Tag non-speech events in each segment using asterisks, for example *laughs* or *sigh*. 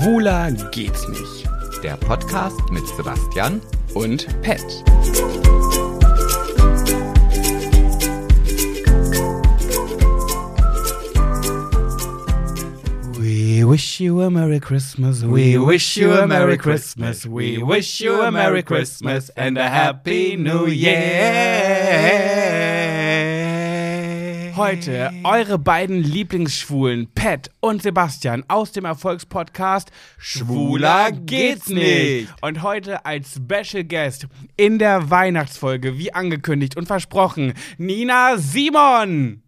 Schwuler geht's nicht. Der Podcast mit Sebastian Und Pet. We wish you a Merry Christmas. We wish you a Merry Christmas. We wish you a Merry Christmas and a Happy New Year. Heute eure beiden Lieblingsschwulen, Pat und Sebastian aus dem Erfolgspodcast Schwuler geht's nicht. Und heute als Special Guest in der Weihnachtsfolge, wie angekündigt und versprochen, Nina Simon.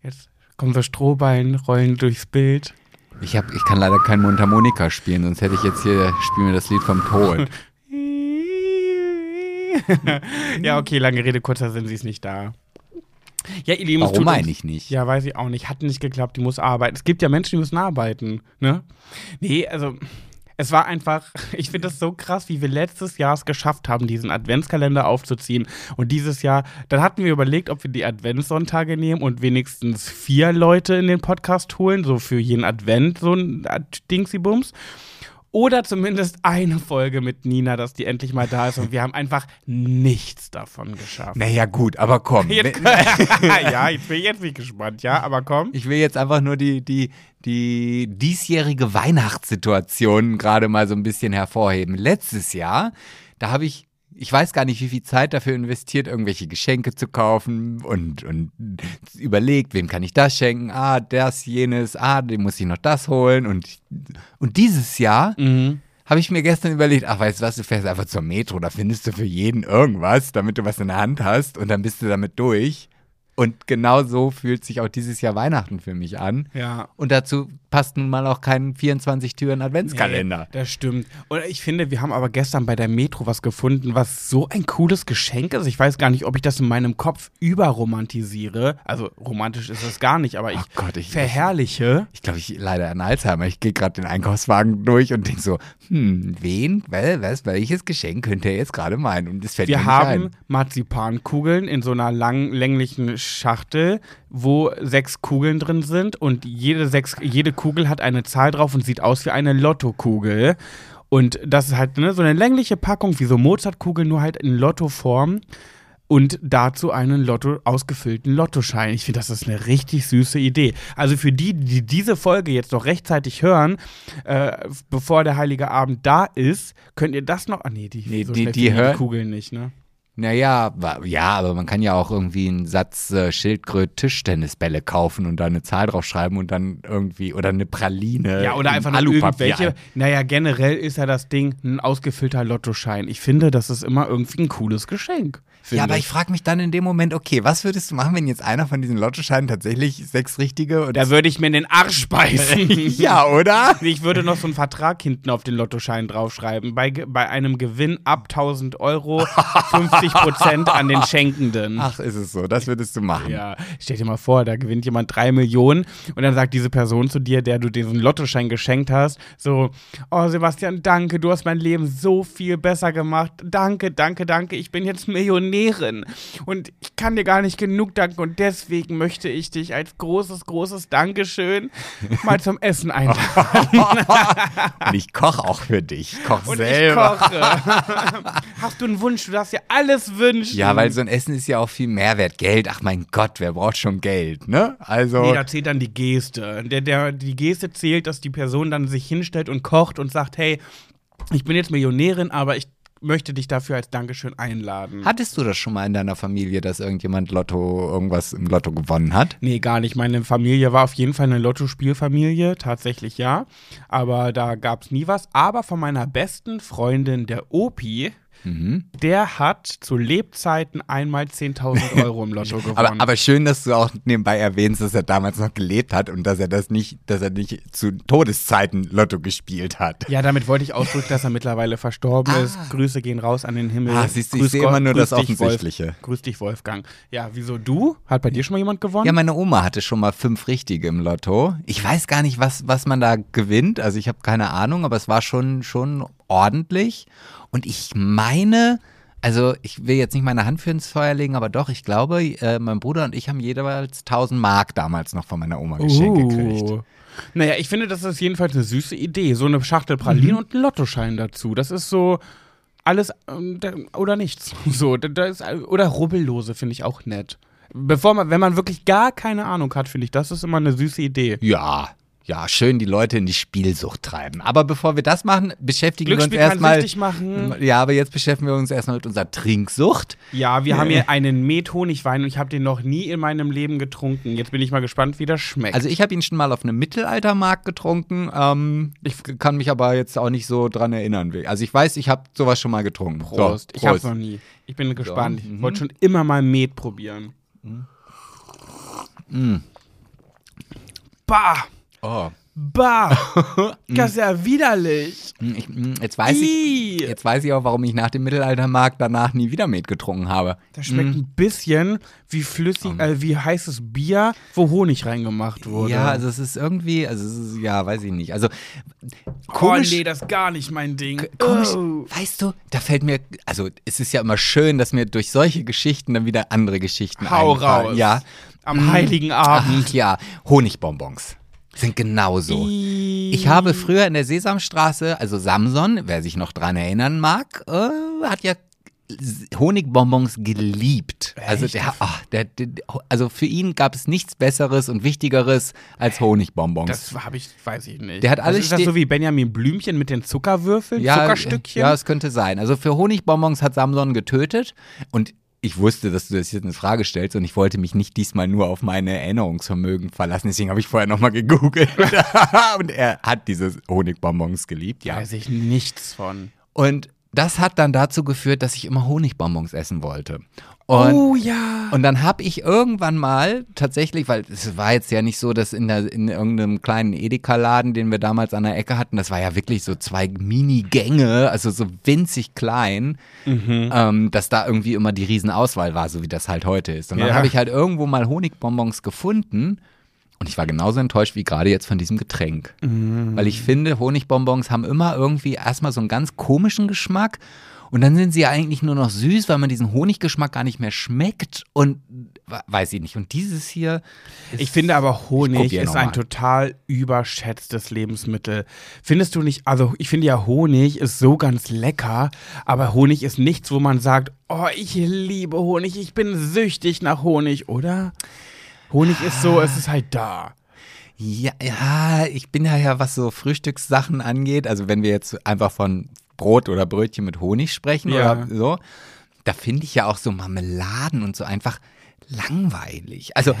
Jetzt kommen so Strohballen, rollen durchs Bild. Ich, hab, ich kann leider kein Mundharmonika spielen, sonst hätte ich jetzt hier, spielen wir das Lied vom Tod. *laughs* ja, okay, lange Rede, kurzer Sinn, sie ist nicht da. Ja, ihr Lieben, Warum meine ich nicht? Ja, weiß ich auch nicht. Hat nicht geklappt, die muss arbeiten. Es gibt ja Menschen, die müssen arbeiten, ne? Nee, also es war einfach, *laughs* ich finde das so krass, wie wir letztes Jahr es geschafft haben, diesen Adventskalender aufzuziehen. Und dieses Jahr, dann hatten wir überlegt, ob wir die Adventssonntage nehmen und wenigstens vier Leute in den Podcast holen, so für jeden Advent so ein Dingsy-Bums. Oder zumindest eine Folge mit Nina, dass die endlich mal da ist. Und wir haben einfach nichts davon geschafft. Naja, gut, aber komm. Jetzt, *laughs* ja, jetzt bin ich jetzt nicht gespannt, ja, aber komm. Ich will jetzt einfach nur die, die, die diesjährige Weihnachtssituation gerade mal so ein bisschen hervorheben. Letztes Jahr, da habe ich, ich weiß gar nicht, wie viel Zeit dafür investiert, irgendwelche Geschenke zu kaufen und, und überlegt, wem kann ich das schenken? Ah, das, jenes, ah, dem muss ich noch das holen. Und, und dieses Jahr Mhm. habe ich mir gestern überlegt, ach, weißt du was, du fährst einfach zur Metro, da findest du für jeden irgendwas, damit du was in der Hand hast und dann bist du damit durch. Und genau so fühlt sich auch dieses Jahr Weihnachten für mich an. Ja. Und dazu passt nun mal auch kein 24-Türen-Adventskalender. Nee, das stimmt. Und ich finde, wir haben aber gestern bei der Metro was gefunden, was so ein cooles Geschenk ist. Ich weiß gar nicht, ob ich das in meinem Kopf überromantisiere. Also romantisch ist es gar nicht, aber ich, Oh Gott, ich- verherrliche. Ich glaube, ich leider an Alzheimer. Ich gehe gerade den Einkaufswagen durch und denke so, hm, wen, wel, was, welches Geschenk könnte er jetzt gerade meinen? Und das fällt mir Wir nicht haben ein. Marzipankugeln in so einer lang, länglichen Schachtel, wo sechs Kugeln drin sind und jede, sechs, jede Kugel hat eine Zahl drauf und sieht aus wie eine Lottokugel. Und das ist halt ne, so eine längliche Packung, wie so Mozartkugeln, nur halt in Lottoform. Und dazu einen Lotto, ausgefüllten Lottoschein. Ich finde, das ist eine richtig süße Idee. Also für die, die diese Folge jetzt noch rechtzeitig hören, äh, bevor der Heilige Abend da ist, könnt ihr das noch. Ah, nee, die, Nee, so die- die hören- Kugeln nicht, ne? Naja, ja, aber man kann ja auch irgendwie einen Satz äh, Schildkröt Tischtennisbälle kaufen und da eine Zahl draufschreiben und dann irgendwie, oder eine Praline. Ja, oder in einfach nur Alupapier irgendwelche. ein- Naja, generell ist ja das Ding ein ausgefüllter Lottoschein. Ich finde, das ist immer irgendwie ein cooles Geschenk. Ja, finde aber ich frage mich dann in dem Moment, okay, was würdest du machen, wenn jetzt einer von diesen Lottoscheinen tatsächlich sechs richtige und Da würde ich mir in den Arsch beißen. *laughs* Ja, oder? Ich würde noch so einen Vertrag hinten auf den Lottoschein draufschreiben. Bei, bei einem Gewinn ab 1000 Euro 50 Prozent an den Schenkenden. Ach, ist es so, das würdest du machen. Ja, stell dir mal vor, da gewinnt jemand drei Millionen und dann sagt diese Person zu dir, der du diesen Lottoschein geschenkt hast, so, oh Sebastian, danke, du hast mein Leben so viel besser gemacht. Danke, danke, danke, ich bin jetzt Millionärin und ich kann dir gar nicht genug danken und deswegen möchte ich dich als großes, großes Dankeschön *laughs* mal zum Essen einladen. *laughs* Und ich koche auch für dich. Ich koche selber. ich koche. Hast du einen Wunsch? Du darfst dir alles wünschen. Ja, weil so ein Essen ist ja auch viel Mehrwert. Geld, ach mein Gott, wer braucht schon Geld, ne? Also. Nee, da zählt dann die Geste. Der, der, die Geste zählt, dass die Person dann sich hinstellt und kocht und sagt, hey, ich bin jetzt Millionärin, aber ich möchte dich dafür als Dankeschön einladen. Hattest du das schon mal in deiner Familie, dass irgendjemand Lotto, irgendwas im Lotto gewonnen hat? Nee, gar nicht. Meine Familie war auf jeden Fall eine Lottospielfamilie, tatsächlich ja. Aber da gab es nie was. Aber von meiner besten Freundin, der Opi, Mhm. der hat zu Lebzeiten einmal 10.000 *laughs* Euro im Lotto gewonnen. Aber, aber schön, dass du auch nebenbei erwähnst, dass er damals noch gelebt hat und dass er das nicht, dass er nicht zu Todeszeiten Lotto gespielt hat. Ja, damit wollte ich ausdrücken, dass er mittlerweile verstorben ist. Grüße gehen raus an den Himmel. Ah, siehst du, ich sehe immer nur grüß das Offensichtliche. Wolf, grüß dich, Wolfgang. Ja, wieso du? Hat bei dir schon mal jemand gewonnen? Ja, meine Oma hatte schon mal fünf Richtige im Lotto. Ich weiß gar nicht, was, was man da gewinnt. Also ich habe keine Ahnung, aber es war schon, schon ordentlich. Und ich meine, Also ich will jetzt nicht meine Hand für ins Feuer legen, aber doch, ich glaube, äh, mein Bruder und ich haben jeweils 1000 Mark damals noch von meiner Oma geschenkt gekriegt. Uh. Naja, ich finde, das ist jedenfalls eine süße Idee. So eine Schachtel Pralinen und ein Lottoschein dazu. Das ist so alles ähm, oder nichts. *laughs* So, da, da ist, oder Rubbellose finde ich auch nett. Bevor man, wenn man wirklich gar keine Ahnung hat, finde ich, das ist immer eine süße Idee. Ja, ja, schön die Leute in die Spielsucht treiben. Aber bevor wir das machen, beschäftigen wir uns erstmal. Ja, aber jetzt beschäftigen wir uns erstmal mit unserer Trinksucht. Ja, wir haben hier *laughs* einen Met-Honigwein und ich habe den noch nie in meinem Leben getrunken. Jetzt bin ich mal gespannt, wie das schmeckt. Also ich habe ihn schon mal auf einem Mittelaltermarkt getrunken. Ähm, ich kann mich aber jetzt auch nicht so dran erinnern. Also ich weiß, ich habe sowas schon mal getrunken. Prost. So, Ich hab's noch nie. Ich bin gespannt. Ich mhm. wollte schon immer mal Met probieren. Mhm. Bah! Oh. Bah! *laughs* das ist ja widerlich. Ich, mm, jetzt, weiß ich, jetzt weiß ich auch, warum ich nach dem Mittelaltermarkt danach nie wieder Met getrunken habe. Das schmeckt ein bisschen wie flüssig, äh, wie heißes Bier, wo Honig reingemacht wurde. Ja, also es ist irgendwie, also es ist, ja, weiß ich nicht. Also oh komisch, nee, das ist gar nicht mein Ding. komisch, Oh. weißt du, da fällt mir, also es ist ja immer schön, dass mir durch solche Geschichten dann wieder andere Geschichten Hau einfallen. raus. Ja, Am heiligen Abend. Ach ja, Honigbonbons sind genauso. Ich habe früher in der Sesamstraße, also Samson, wer sich noch dran erinnern mag, äh, hat ja Honigbonbons geliebt. Also der, ach, der, der, also für ihn gab es nichts Besseres und Wichtigeres als Honigbonbons. Das habe ich, weiß ich nicht. Der hat alles ist das so wie Benjamin Blümchen mit den Zuckerwürfeln, Zuckerstückchen? Ja, es könnte sein. Also für Honigbonbons hat Samson getötet und ich wusste, dass du das jetzt eine Frage stellst und ich wollte mich nicht diesmal nur auf meine Erinnerungsvermögen verlassen. Deswegen habe ich vorher nochmal gegoogelt. *laughs* und er hat diese Honigbonbons geliebt, ja. Weiß ich nichts von. Und das hat dann dazu geführt, dass ich immer Honigbonbons essen wollte. Und oh ja. und dann habe ich irgendwann mal tatsächlich, weil es war jetzt ja nicht so, dass in, der, in irgendeinem kleinen Edeka-Laden, den wir damals an der Ecke hatten, das war ja wirklich so zwei Mini-Gänge, also so winzig klein, ähm, dass da irgendwie immer die Riesenauswahl war, so wie das halt heute ist. Und dann Ja. habe ich halt irgendwo mal Honigbonbons gefunden und ich war genauso enttäuscht wie gerade jetzt von diesem Getränk. Weil ich finde, Honigbonbons haben immer irgendwie erstmal so einen ganz komischen Geschmack. Und dann sind sie ja eigentlich nur noch süß, weil man diesen Honiggeschmack gar nicht mehr schmeckt. Und we- weiß ich nicht. Und dieses hier. Ist, Ich finde aber Honig ist ein total überschätztes Lebensmittel. Findest du nicht, also ich finde ja Honig ist so ganz lecker, aber Honig ist nichts, wo man sagt, oh, ich liebe Honig, ich bin süchtig nach Honig, oder? Honig ist so, es ist halt da. Ja, ja, ich bin ja ja, was so Frühstückssachen angeht. Also wenn wir jetzt einfach von Brot oder Brötchen mit Honig sprechen Ja. oder so, da finde ich ja auch so Marmeladen und so einfach langweilig. Also,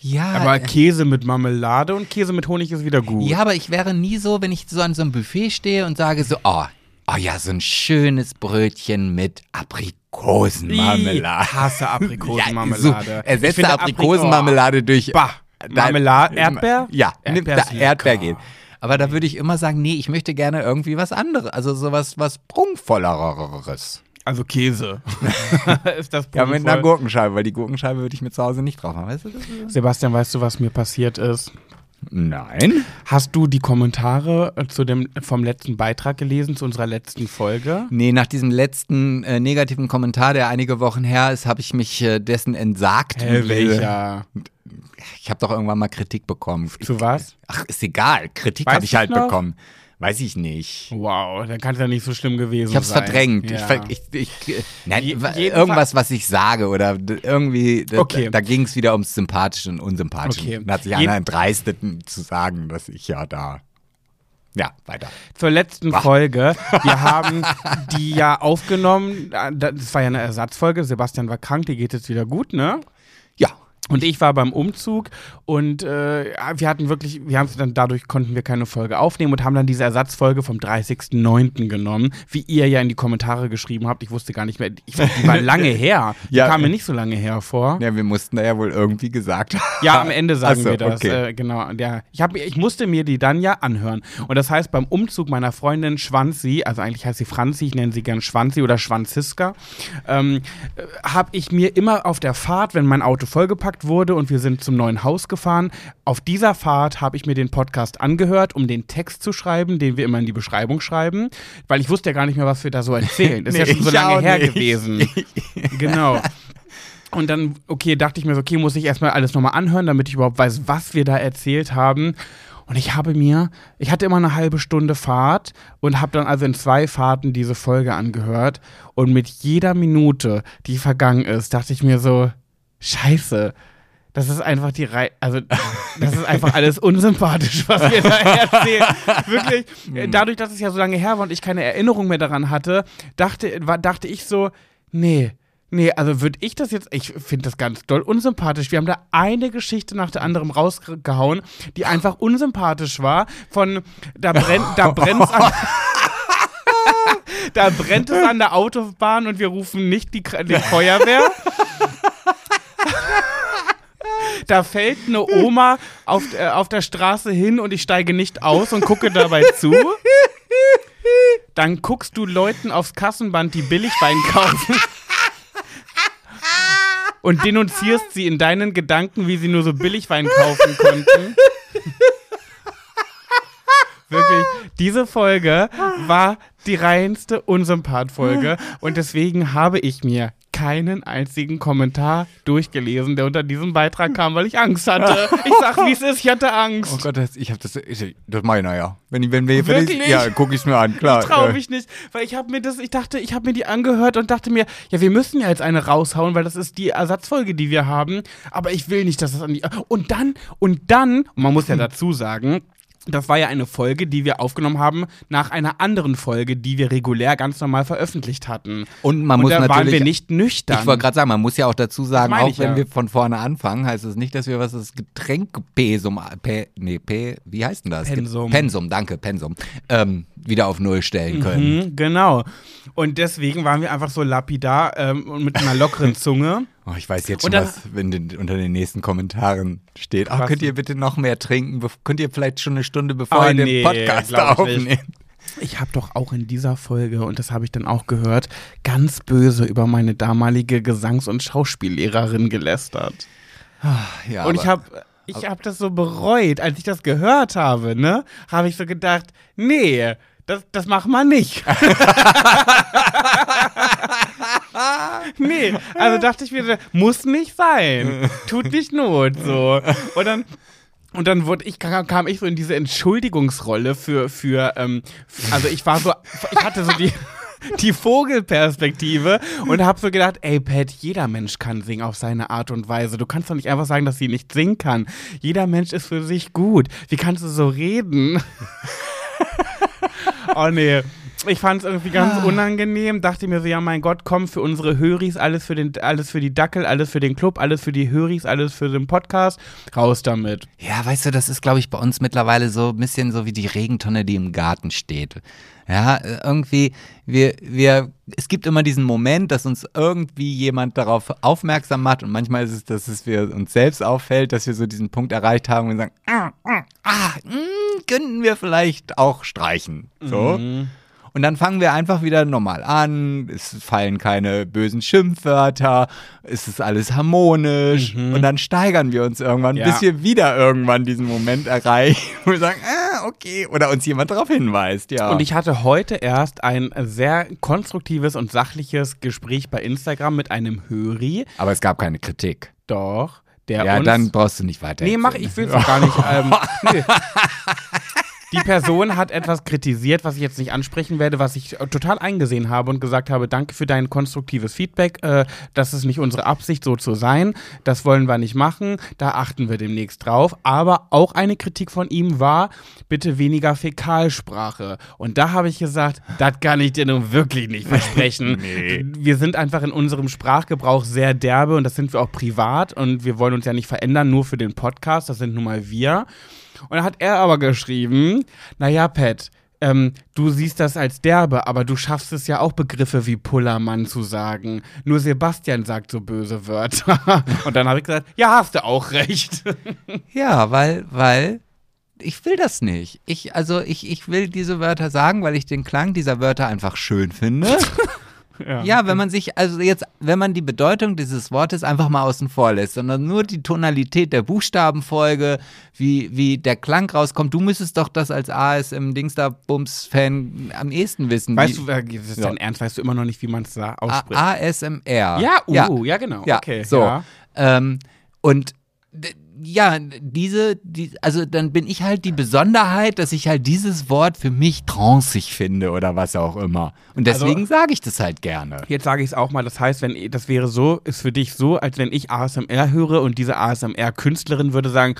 ja. Aber Käse mit Marmelade und Käse mit Honig ist wieder gut. Ja, aber ich wäre nie so, wenn ich so an so einem Buffet stehe und sage so, oh, oh ja, so ein schönes Brötchen mit Aprikosenmarmelade. Ich hasse Aprikosenmarmelade. *laughs* Ja, so, Ich ersetze Aprikosenmarmelade durch. Bah, Marmelade, Erdbeer? Ja, Erdbeer da, Erdbeer geht. Aber da würde ich immer sagen, nee, ich möchte gerne irgendwie was anderes, also sowas was prunkvolleres. Also Käse. *laughs* *laughs* ist das Ja, mit einer prunkvoll? Gurkenscheibe, weil die Gurkenscheibe würde ich mir zu Hause nicht drauf haben. Weißt du das? Sebastian, weißt du, was mir passiert ist? Nein. Hast du die Kommentare äh, zu dem, vom letzten Beitrag gelesen, zu unserer letzten Folge? Nee, nach diesem letzten äh, negativen Kommentar, der einige Wochen her ist, habe ich mich äh, dessen entsagt. Hä, welcher? Ich habe doch irgendwann mal Kritik bekommen. Zu was? Ach, ist egal. Kritik habe ich halt noch? bekommen. Weiß ich nicht. Wow, dann kann es ja nicht so schlimm gewesen Ich habe es sein. verdrängt. Ja. Ich, ver- ich, ich, nein, irgendwas, was ich sage oder irgendwie, da, Okay. da ging es wieder ums Sympathische und Unsympathische. Okay. Da hat sich einer entdreistet zu sagen, dass ich ja da. Ja, weiter. Zur letzten Folge. Wir *laughs* haben die ja aufgenommen. Äh, Das war ja eine Ersatzfolge. Sebastian war krank, die geht jetzt wieder gut, ne? Und ich war beim Umzug und äh, wir hatten wirklich, wir haben es dann, dadurch konnten wir keine Folge aufnehmen und haben dann diese Ersatzfolge vom 30.09. genommen, wie ihr ja in die Kommentare geschrieben habt. Ich wusste gar nicht mehr, ich, die war lange *laughs* her. Die Ja. kam mir nicht so lange hervor. Ja, wir mussten da ja wohl irgendwie gesagt haben. Ja, am Ende *laughs* sagen so, wir das. okay. Äh, genau. Ja. Ich, hab, ich musste mir die dann ja anhören. Und das heißt, beim Umzug meiner Freundin Schwanzi, also eigentlich heißt sie Franzi, ich nenne sie gern Schwanzi oder Schwanziska, ähm, habe ich mir immer auf der Fahrt, wenn mein Auto vollgepackt gemacht wurde und wir sind zum neuen Haus gefahren. Auf dieser Fahrt habe ich mir den Podcast angehört, um den Text zu schreiben, den wir immer in die Beschreibung schreiben, weil ich wusste ja gar nicht mehr, was wir da so erzählen. Das ist *laughs* Nee, ja schon so lange her nicht. gewesen. *laughs* genau. Und dann, okay, dachte ich mir so, okay, muss ich erstmal alles nochmal anhören, damit ich überhaupt weiß, was wir da erzählt haben. Und ich habe mir, ich hatte immer eine halbe Stunde Fahrt und habe dann also in zwei Fahrten diese Folge angehört. Und mit jeder Minute, die vergangen ist, dachte ich mir so, scheiße, das ist einfach die Reihe, also das ist einfach alles unsympathisch, was wir da erzählen. Wirklich, äh, dadurch, dass es ja so lange her war und ich keine Erinnerung mehr daran hatte, dachte, dachte ich so, nee, nee, also würde ich das jetzt, ich finde das ganz doll unsympathisch. Wir haben da eine Geschichte nach der anderen rausgehauen, die einfach unsympathisch war. Von, da brennt, da *laughs* brennt's an. *laughs* Da brennt es an der Autobahn und wir rufen nicht die, die Feuerwehr. Da fällt eine Oma auf, äh, auf der Straße hin und ich steige nicht aus und gucke dabei zu. Dann guckst du Leuten aufs Kassenband, die Billigwein kaufen. Und denunzierst sie in deinen Gedanken, wie sie nur so Billigwein kaufen konnten. Wirklich, diese Folge war die reinste Unsympath-Folge und deswegen habe ich mir keinen einzigen Kommentar durchgelesen, der unter diesem Beitrag kam, weil ich Angst hatte. Ich sag, wie es ist, ich hatte Angst. Oh Gott, das, ich habe das, ich, das ich nachher. Wenn, wenn wir Wirklich? ja, gucke ich es mir an, klar. Ich traue mich nicht, weil ich habe mir das, ich dachte, ich habe mir die angehört und dachte mir, ja, wir müssen ja jetzt eine raushauen, weil das ist die Ersatzfolge, die wir haben. Aber ich will nicht, dass das an die. Und dann, und dann, und man muss ja *laughs* dazu sagen, das war ja eine Folge, die wir aufgenommen haben nach einer anderen Folge, die wir regulär ganz normal veröffentlicht hatten. Und man und muss da natürlich. waren wir nicht nüchtern. Ich wollte gerade sagen, man muss ja auch dazu sagen, auch wenn ja. wir von vorne anfangen, heißt es nicht, dass wir was das Getränkpesum, P, nee, P, wie heißt denn das? Pensum. Pensum, danke, Pensum, ähm, wieder auf Null stellen können. Mhm, genau. Und deswegen waren wir einfach so lapidar ähm, und mit einer lockeren *laughs* Zunge. Oh, ich weiß jetzt schon, dann- was wenn den, unter den nächsten Kommentaren steht. Ach, Was könnt ihr bitte noch mehr trinken? Könnt ihr vielleicht schon eine Stunde bevor Oh, ihr den nee, Podcast ich nicht. aufnehmt? Ich habe doch auch in dieser Folge, und das habe ich dann auch gehört, ganz böse über meine damalige Gesangs- und Schauspiellehrerin gelästert. Ja, und ich habe ich hab das so bereut, als ich das gehört habe, ne? Habe ich so gedacht, nee, das, das machen wir nicht. *laughs* nee, also dachte ich mir, muss nicht sein. Tut nicht Not, so. Und dann und dann wurde ich, kam, ich so in diese Entschuldigungsrolle für, für ähm, also ich war so, ich hatte so die, *laughs* die Vogelperspektive und habe so gedacht, ey Pat, jeder Mensch kann singen auf seine Art und Weise. Du kannst doch nicht einfach sagen, dass sie nicht singen kann. Jeder Mensch ist für sich gut. Wie kannst du so reden? *laughs* oh nee. Ich fand es irgendwie ganz unangenehm, dachte mir so, ja mein Gott, komm für unsere Höris, alles für den, alles für die Dackel, alles für den Club, alles für die Höris, alles für den Podcast, raus damit. Ja, weißt du, das ist, glaube ich, bei uns mittlerweile so ein bisschen so wie die Regentonne, die im Garten steht. Ja, irgendwie, wir, wir, es gibt immer diesen Moment, dass uns irgendwie jemand darauf aufmerksam macht und manchmal ist es, dass es wir uns selbst auffällt, dass wir so diesen Punkt erreicht haben und sagen, ah, ah, ah, mh, könnten wir vielleicht auch streichen. So. Und dann fangen wir einfach wieder normal an, es fallen keine bösen Schimpfwörter, es ist alles harmonisch und dann steigern wir uns irgendwann, Ja. bis wir wieder irgendwann diesen Moment erreichen, *laughs* wo wir sagen, ah, okay, oder uns jemand darauf hinweist, ja. Und ich hatte heute erst ein sehr konstruktives und sachliches Gespräch bei Instagram mit einem Höri. Aber es gab keine Kritik. Doch, der ja, uns dann brauchst du nicht weiter. Nee, mach ich will es gar nicht. Ähm, *laughs* nee. Die Person hat etwas kritisiert, was ich jetzt nicht ansprechen werde, was ich äh, total eingesehen habe und gesagt habe, danke für dein konstruktives Feedback. Äh, das ist nicht unsere Absicht, so zu sein. Das wollen wir nicht machen. Da achten wir demnächst drauf. Aber auch eine Kritik von ihm war, bitte weniger Fäkalsprache. Und da habe ich gesagt, das kann ich dir nun wirklich nicht versprechen. *laughs* Nee. Wir sind einfach in unserem Sprachgebrauch sehr derbe und das sind wir auch privat und wir wollen uns ja nicht verändern, nur für den Podcast. Das sind nun mal wir. Und dann hat er aber geschrieben, naja, Pat, ähm, du siehst das als derbe, aber du schaffst es ja auch Begriffe wie Pullermann zu sagen. Nur Sebastian sagt so böse Wörter. *laughs* Und dann habe ich gesagt, ja, hast du auch recht. *laughs* Ja, weil, weil ich will das nicht. Ich, also ich, ich will diese Wörter sagen, weil ich den Klang dieser Wörter einfach schön finde. *laughs* Ja, wenn man sich, also jetzt, wenn man die Bedeutung dieses Wortes einfach mal außen vor lässt, sondern nur die Tonalität der Buchstabenfolge, wie, wie der Klang rauskommt, du müsstest doch das als ASM-Dingster-Bums-Fan am ehesten wissen. Weißt du, äh, das ist Ja. dein Ernst, weißt du immer noch nicht, wie man es da A- ausspricht? ASMR. ja, uh, ja, genau. Ja, okay. so. Ja. Ähm, und ja, diese, die, also dann bin ich halt die Besonderheit, dass ich halt dieses Wort für mich tranceig finde oder was auch immer. Und Also deswegen sage ich das halt gerne. Jetzt sage ich es auch mal, das heißt, wenn das wäre so, ist für dich so, als wenn ich ASMR höre und diese ASMR-Künstlerin würde sagen,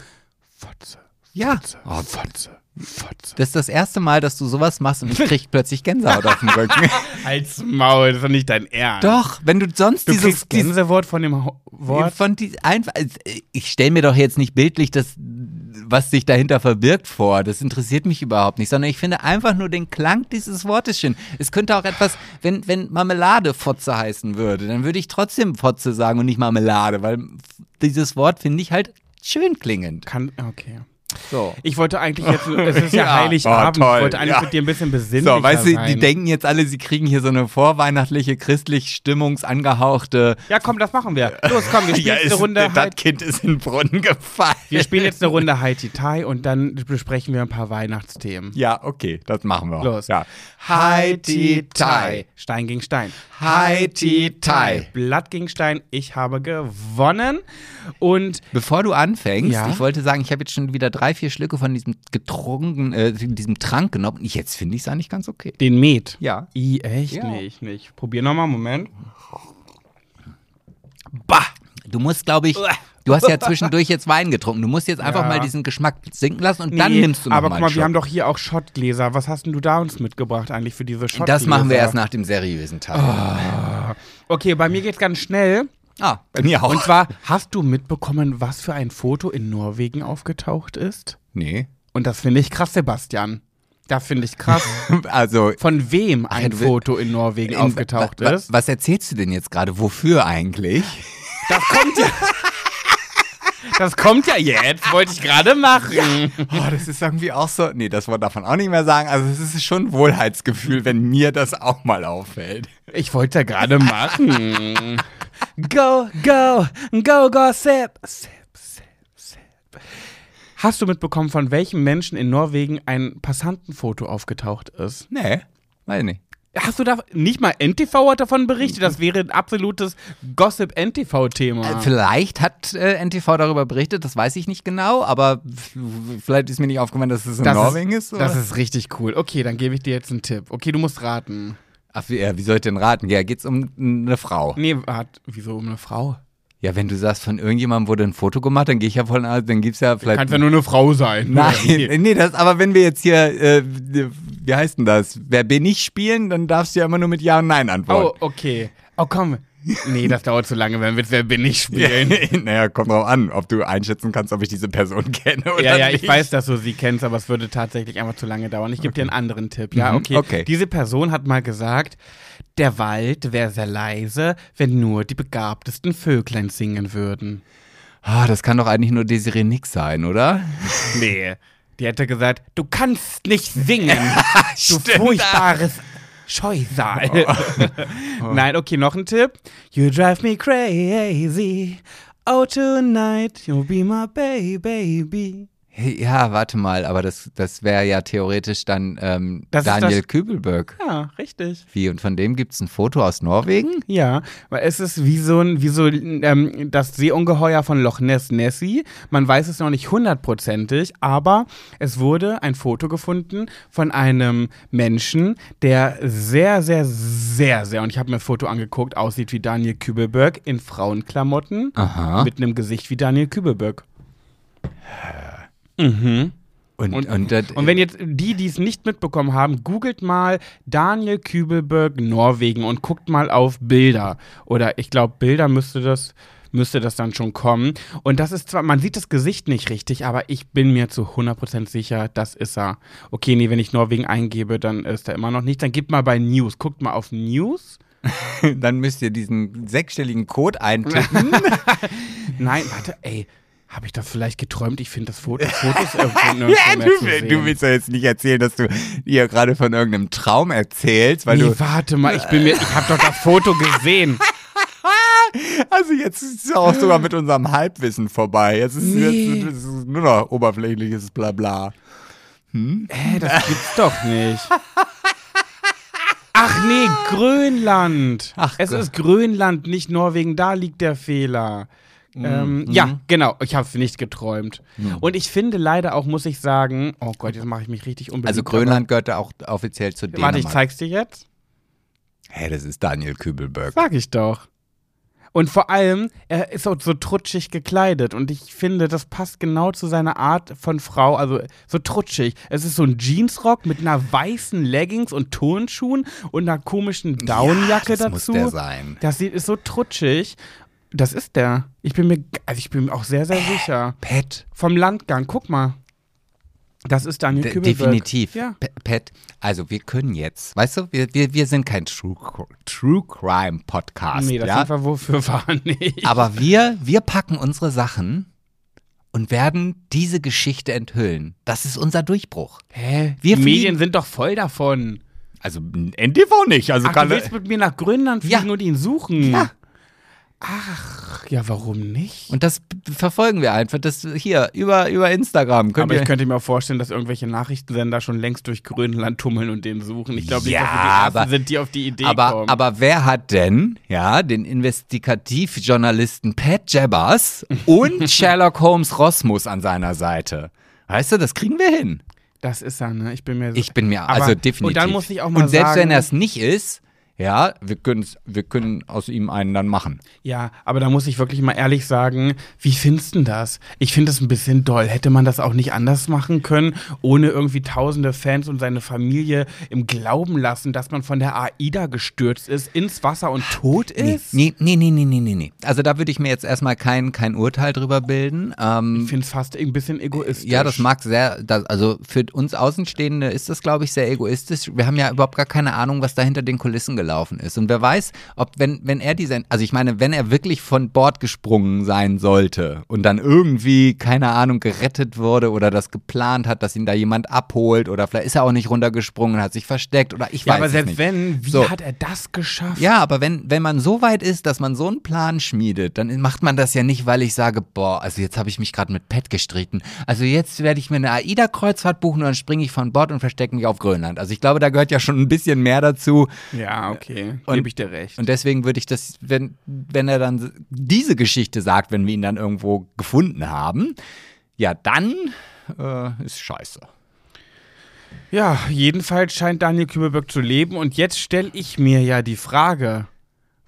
Fotze, Ja. Fotze, oh, Fotze, Fotze. Das ist das erste Mal, dass du sowas machst und ich krieg *laughs* plötzlich Gänsehaut auf dem Rücken. *laughs* Als Maul, das ist doch nicht dein Ernst. Doch, wenn du sonst Du dieses, Gänsewort von dem Ho- Wort. von die, einfach, ich stelle mir doch jetzt nicht bildlich das, was sich dahinter verbirgt vor. Das interessiert mich überhaupt nicht, sondern ich finde einfach nur den Klang dieses Wortes schön. Es könnte auch etwas, wenn, wenn Marmelade Fotze heißen würde, dann würde ich trotzdem Fotze sagen und nicht Marmelade, weil dieses Wort finde ich halt schön klingend. Kann, okay. So. Ich wollte eigentlich jetzt, *laughs* es ist ja, Ja. Heiligabend, Oh, ich wollte eigentlich Ja. mit dir ein bisschen besinnlicher So, weißt du, die denken jetzt alle, sie kriegen hier so eine vorweihnachtliche, christlich stimmungsangehauchte. ja, komm, das machen wir. Los, komm, wir *laughs* spielen jetzt eine Runde. das Kind ist in den Brunnen gefallen. wir spielen jetzt eine Runde Haiti Tai und dann besprechen wir ein paar Weihnachtsthemen. Ja, okay, das machen wir. Los. Ja. Haiti Tai. Stein gegen Stein. Haiti Tai. Blatt gegen Stein. Ich habe gewonnen. Und Bevor du anfängst, Ja? ich wollte sagen, ich habe jetzt schon wieder drei, vier Schlücke von diesem getrunken, äh, diesem Trank genommen. Und Jetzt finde ich es eigentlich ganz okay. den Met. Ja. I, echt Ja. nicht, nicht. Probier nochmal, Moment. Bah! Du musst, glaube ich, du hast ja zwischendurch jetzt Wein getrunken. Du musst jetzt einfach Ja. mal diesen Geschmack sinken lassen und dann Nee, nimmst du noch Aber mal guck mal, wir haben doch hier auch Schottgläser. Was hast denn du da uns mitgebracht eigentlich für diese Schottgläser? Das machen wir erst nach dem seriösen Teil. Okay, bei mir geht's ganz schnell. Ah, bei mir auch. Und zwar, hast du mitbekommen, was für ein Foto in Norwegen aufgetaucht ist? nee. Und das finde ich krass, Sebastian. Das finde ich krass. *laughs* Also, Von wem ein will- Foto in Norwegen in- aufgetaucht ist? Was erzählst du denn jetzt gerade? Wofür eigentlich? Das kommt ja. *laughs* Das kommt ja jetzt, wollte ich gerade machen. Oh, das ist irgendwie auch so. Nee, das darf man auch nicht mehr sagen. Also, es ist schon ein Wohlheitsgefühl, wenn mir das auch mal auffällt. Ich wollte ja gerade machen. Go, go, go, gossip. Sip, sip, sip. Hast du mitbekommen, von welchem Menschen in Norwegen ein Passantenfoto aufgetaucht ist? Nee, weiß nicht. Hast du da nicht mal NTV hat davon berichtet? Das wäre ein absolutes Gossip-NTV-Thema. Äh, Vielleicht hat äh, NTV darüber berichtet, das weiß ich nicht genau, aber vielleicht ist mir nicht aufgefallen, dass es in Das Norwegen ist. oder? Das ist richtig cool. Okay, dann gebe ich dir jetzt einen Tipp. Okay, du musst raten. Ach, wie, äh, wie soll ich denn raten? Ja, geht's um eine Frau. Nee, warte, wieso um eine Frau? Ja, wenn du sagst, von irgendjemandem wurde ein Foto gemacht, dann gehe ich ja voll aus, dann gibt's ja vielleicht. Kann ja nur eine Frau sein. Nein, Nee. *laughs* nee, das, aber wenn wir jetzt hier, äh, wie heißt denn das? Wer bin ich spielen, dann darfst du ja immer nur mit Ja und Nein Oh, antworten. okay. Oh, komm. Nee, das dauert zu lange, wenn wir Wer bin ich spielen. *laughs* naja, kommt drauf an, ob du einschätzen kannst, ob ich diese Person *laughs* kenne oder Ja, ja, nicht. ich weiß, dass du sie kennst, aber es würde tatsächlich einfach zu lange dauern. Ich gebe dir einen anderen Tipp. Ja, Mhm, okay. okay. Diese Person hat mal gesagt, der Wald wäre sehr leise, wenn nur die begabtesten Vöglein singen würden. Ah, das kann doch eigentlich nur Desiree Nix sein, oder? *laughs* Nee. Die hätte gesagt, du kannst nicht singen, *laughs* du furchtbares Scheusal. *laughs* Nein, okay, noch ein Tipp. You drive me crazy. Oh, tonight you'll be my baby. Ja, warte mal, aber das, das wäre ja theoretisch dann ähm, Daniel Kübelberg. Ja, richtig. Wie, und von dem gibt es ein Foto aus Norwegen? Ja, weil es ist wie so ein, wie so ähm, das Seeungeheuer von Loch Ness Nessie. Man weiß es noch nicht hundertprozentig, aber es wurde ein Foto gefunden von einem Menschen, der sehr, sehr, sehr, sehr, und ich habe mir ein Foto angeguckt, aussieht wie Daniel Kübelberg in Frauenklamotten Aha. mit einem Gesicht wie Daniel Kübelberg. Mhm. Und, Und- und, das- Und wenn jetzt die, die es nicht mitbekommen haben, googelt mal Daniel Kübelberg Norwegen und guckt mal auf Bilder. Oder ich glaube, Bilder müsste das, müsste das dann schon kommen. Und das ist zwar, man sieht das Gesicht nicht richtig, aber ich bin mir zu 100% sicher, das ist er. Okay, nee, wenn ich Norwegen eingebe, dann ist er immer noch nicht. Dann gebt mal bei News, guckt mal auf News. *laughs* dann müsst ihr diesen sechsstelligen Code eintippen. *laughs* Nein, warte, ey. Habe ich das vielleicht geträumt? Ich finde das Foto, *laughs* Fotos mehr zu du, sehen. du willst ja jetzt nicht erzählen, dass du hier gerade von irgendeinem Traum erzählst, weil nee, du. warte mal, ich bin mir, ich habe doch das Foto gesehen. *laughs* Also jetzt ist es auch sogar mit unserem Halbwissen vorbei. Jetzt ist, Nee. jetzt, es ist nur noch oberflächliches Blabla. Hä, das gibt's doch nicht. Ach nee, Grönland. Ach es Gott. ist Grönland, nicht Norwegen. Da liegt der Fehler. Ähm, Ja, genau. Ich habe nicht geträumt. Und ich finde leider auch, muss ich sagen, oh Gott, jetzt mache ich mich richtig unbeliebt. Also Grönland gehört da auch offiziell zu Dänemark. Warte, ich zeig's dir jetzt. Hä, das ist Daniel Kübelberg. Sag ich doch. Und vor allem, er ist auch so trutschig gekleidet und ich finde, das passt genau zu seiner Art von Frau, also so trutschig. Es ist so ein Jeansrock mit einer weißen Leggings und Turnschuhen und einer komischen Downjacke ja, das muss dazu. der sein. Das sieht, ist so trutschig. Das ist der. Ich bin mir, also ich bin mir auch sehr, Äh. sehr sicher. Pet. Vom Landgang, guck mal. Das ist Daniel De Kübelberg. definitiv. Ja. Pet, also wir können jetzt, weißt du, wir, wir, wir sind kein True, True Crime Podcast, Nee, das ja? sind wir wofür waren nicht. aber wir, wir packen unsere Sachen und werden diese Geschichte enthüllen. Das ist unser Durchbruch. Hä? Wir Die Medien sind doch voll davon. Also NTV nicht, also Ach, kann du willst mit mir nach Grönland fliegen Ja. und ihn suchen? Ja. Ach, ja, warum nicht? und das verfolgen wir einfach, das hier über, über Instagram. Könnt Aber ich könnte mir auch vorstellen, dass irgendwelche Nachrichtensender schon längst durch Grönland tummeln und den suchen. Ich glaube nicht, Ja, dass wir die Ersten aber- sind, die auf die Idee aber, kommen. aber wer hat denn, ja, den Investigativjournalisten Pat Jabbers und *laughs* Sherlock Holmes Rosmus an seiner Seite? Weißt du, das kriegen wir hin. das ist er, ne? Ich bin mir Ich bin mir Aber- also definitiv. Und dann muss ich auch mal Und selbst sagen, wenn er es nicht ist, ja, wir, wir können aus ihm einen dann machen. Ja, aber da muss ich wirklich mal ehrlich sagen, wie findest du das? Ich finde das ein bisschen doll. Hätte man das auch nicht anders machen können, ohne irgendwie tausende Fans und seine Familie im Glauben lassen, dass man von der AIDA gestürzt ist, ins Wasser und tot ist? nee, nee, nee, nee, nee, nee, nee. Also da würde ich mir jetzt erstmal kein, kein Urteil drüber bilden. Ähm, Ich finde es fast ein bisschen egoistisch. Ja, das mag sehr, das, also für uns Außenstehende ist das, glaube ich, sehr egoistisch. Wir haben ja überhaupt gar keine Ahnung, was da hinter den Kulissen gelaufen ist. Und wer weiß, ob, wenn, wenn er diese, also ich meine, wenn er wirklich von Bord gesprungen sein sollte und dann irgendwie, keine Ahnung, gerettet wurde oder das geplant hat, dass ihn da jemand abholt oder vielleicht ist er auch nicht runtergesprungen, hat sich versteckt oder ich Ja, weiß aber selbst nicht. wenn, wie So. hat er das geschafft? Ja, aber wenn, wenn man so weit ist, dass man so einen Plan schmiedet, dann macht man das ja nicht, weil ich sage, boah, also jetzt habe ich mich gerade mit Pet gestritten. Also jetzt werde ich mir eine AIDA-Kreuzfahrt buchen und dann springe ich von Bord und verstecke mich auf Grönland. Also ich glaube, da gehört ja schon ein bisschen mehr dazu. Ja, okay. Und- Gebe ich dir recht. Und deswegen würde ich das, wenn, wenn er dann diese Geschichte sagt, wenn wir ihn dann irgendwo gefunden haben, ja, dann äh, ist scheiße. ja, jedenfalls scheint Daniel Kübelberg zu leben und jetzt stelle ich mir ja die Frage.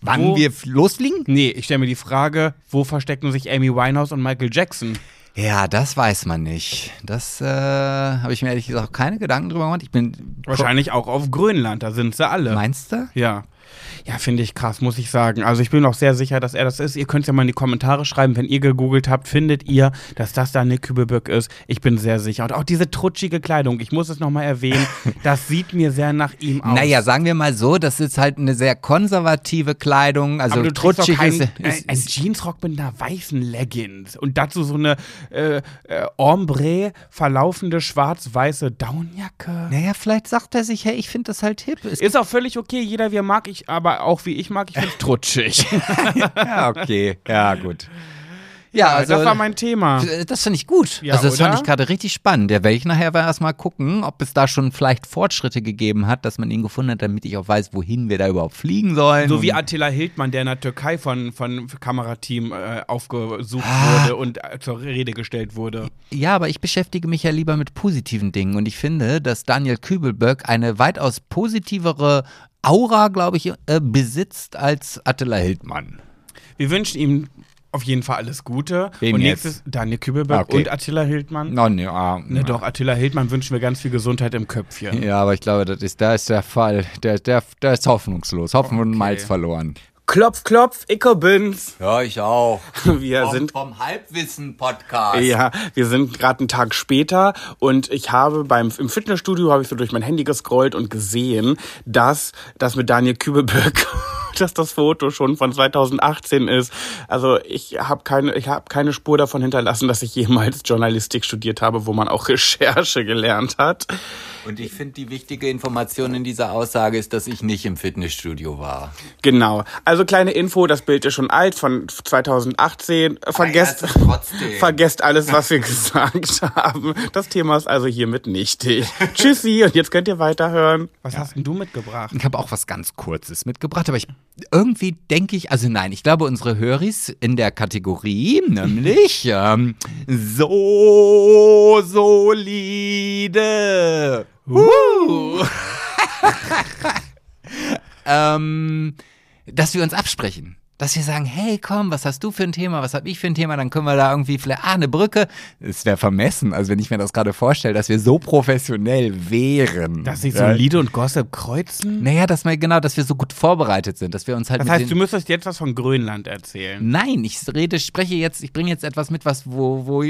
Wann Wo- wir losfliegen? Nee, ich stelle mir die Frage, wo verstecken sich Amy Winehouse und Michael Jackson? Ja, das weiß man nicht. Das äh, habe ich mir ehrlich gesagt auch keine Gedanken drüber gemacht. Ich bin. Wahrscheinlich auch auf Grönland, da sind sie alle. Meinst du? Ja. Ja, finde ich krass, muss ich sagen. Also ich bin auch sehr sicher, dass er das ist. Ihr könnt es ja mal in die Kommentare schreiben, wenn ihr gegoogelt habt, findet ihr, dass das Daniel Kübelböck ist. Ich bin sehr sicher. Und auch diese trutschige Kleidung, ich muss es nochmal erwähnen, *laughs* das sieht mir sehr nach ihm aus. Naja, sagen wir mal so, das ist halt eine sehr konservative Kleidung. Also aber du trutschig kein, ist, ein, ist, ein Jeansrock mit einer weißen Leggings und dazu so eine äh, äh, ombre verlaufende schwarz-weiße Downjacke. Naja, vielleicht sagt er sich, hey, ich finde das halt hip. Es Ist auch völlig okay, jeder wie er mag, ich, aber auch wie ich mag, ich finde trutschig. ja, okay. Ja, gut. Ja, also das war mein Thema. das finde ich gut. Ja, also das fand oder? ich gerade richtig spannend. Ja, werde ich nachher erstmal gucken, ob es da schon vielleicht Fortschritte gegeben hat, dass man ihn gefunden hat, damit ich auch weiß, wohin wir da überhaupt fliegen sollen. So wie Attila Hildmann, der in der Türkei von, von Kamerateam äh, aufgesucht Ah. wurde und äh, zur Rede gestellt wurde. Ja, aber ich beschäftige mich ja lieber mit positiven Dingen und ich finde, dass Daniel Kübelböck eine weitaus positivere Aura, glaube ich, äh, besitzt als Attila Hildmann. Wir wünschen ihm auf jeden Fall alles Gute. Wem und jetzt? nächstes Daniel Kübelberg Ah, okay. und Attila Hildmann. No, ne, ah, Ne, doch, Attila Hildmann wünschen wir ganz viel Gesundheit im Köpfchen. Ja, aber ich glaube, das ist, da ist der Fall, der, der, der ist hoffnungslos. Hoffen und Malz verloren. Klopf, klopf, Icke bin's. Ja, ich auch. *laughs* Wir sind vom Halbwissen-Podcast. Ja, wir sind gerade einen Tag später und ich habe beim im Fitnessstudio habe ich so durch mein Handy gescrollt und gesehen, dass das mit Daniel Kübelberg *laughs* dass das Foto schon von 2018 ist. Also ich habe keine, ich habe keine Spur davon hinterlassen, dass ich jemals Journalistik studiert habe, wo man auch *laughs* Recherche gelernt hat. Und ich finde, die wichtige Information in dieser Aussage ist, dass ich nicht im Fitnessstudio war. Genau. Also kleine Info, das Bild ist schon alt, von 2018. Vergesst, ja, trotzdem. vergesst alles, was wir *laughs* gesagt haben. Das Thema ist also hiermit nichtig. *laughs* Tschüssi und jetzt könnt ihr weiterhören. Was hast denn du mitgebracht? Ich habe auch was ganz Kurzes mitgebracht, aber ich irgendwie denke ich, also nein, ich glaube, unsere Höris in der Kategorie, nämlich *laughs* ähm, so solide. Uh. *laughs* ähm, dass wir uns absprechen. Dass wir sagen, hey, komm, was hast du für ein Thema, was hab ich für ein Thema, dann können wir da irgendwie vielleicht, ah, eine Brücke. Es wäre vermessen, also wenn ich mir das gerade vorstelle, dass wir so professionell wären. Dass sich solide und Gossip kreuzen? Naja, dass wir, genau, dass wir so gut vorbereitet sind, dass wir uns halt Das heißt, du müsstest jetzt was von Grönland erzählen. Nein, ich rede, spreche jetzt, ich bringe jetzt etwas mit, was, wo, wo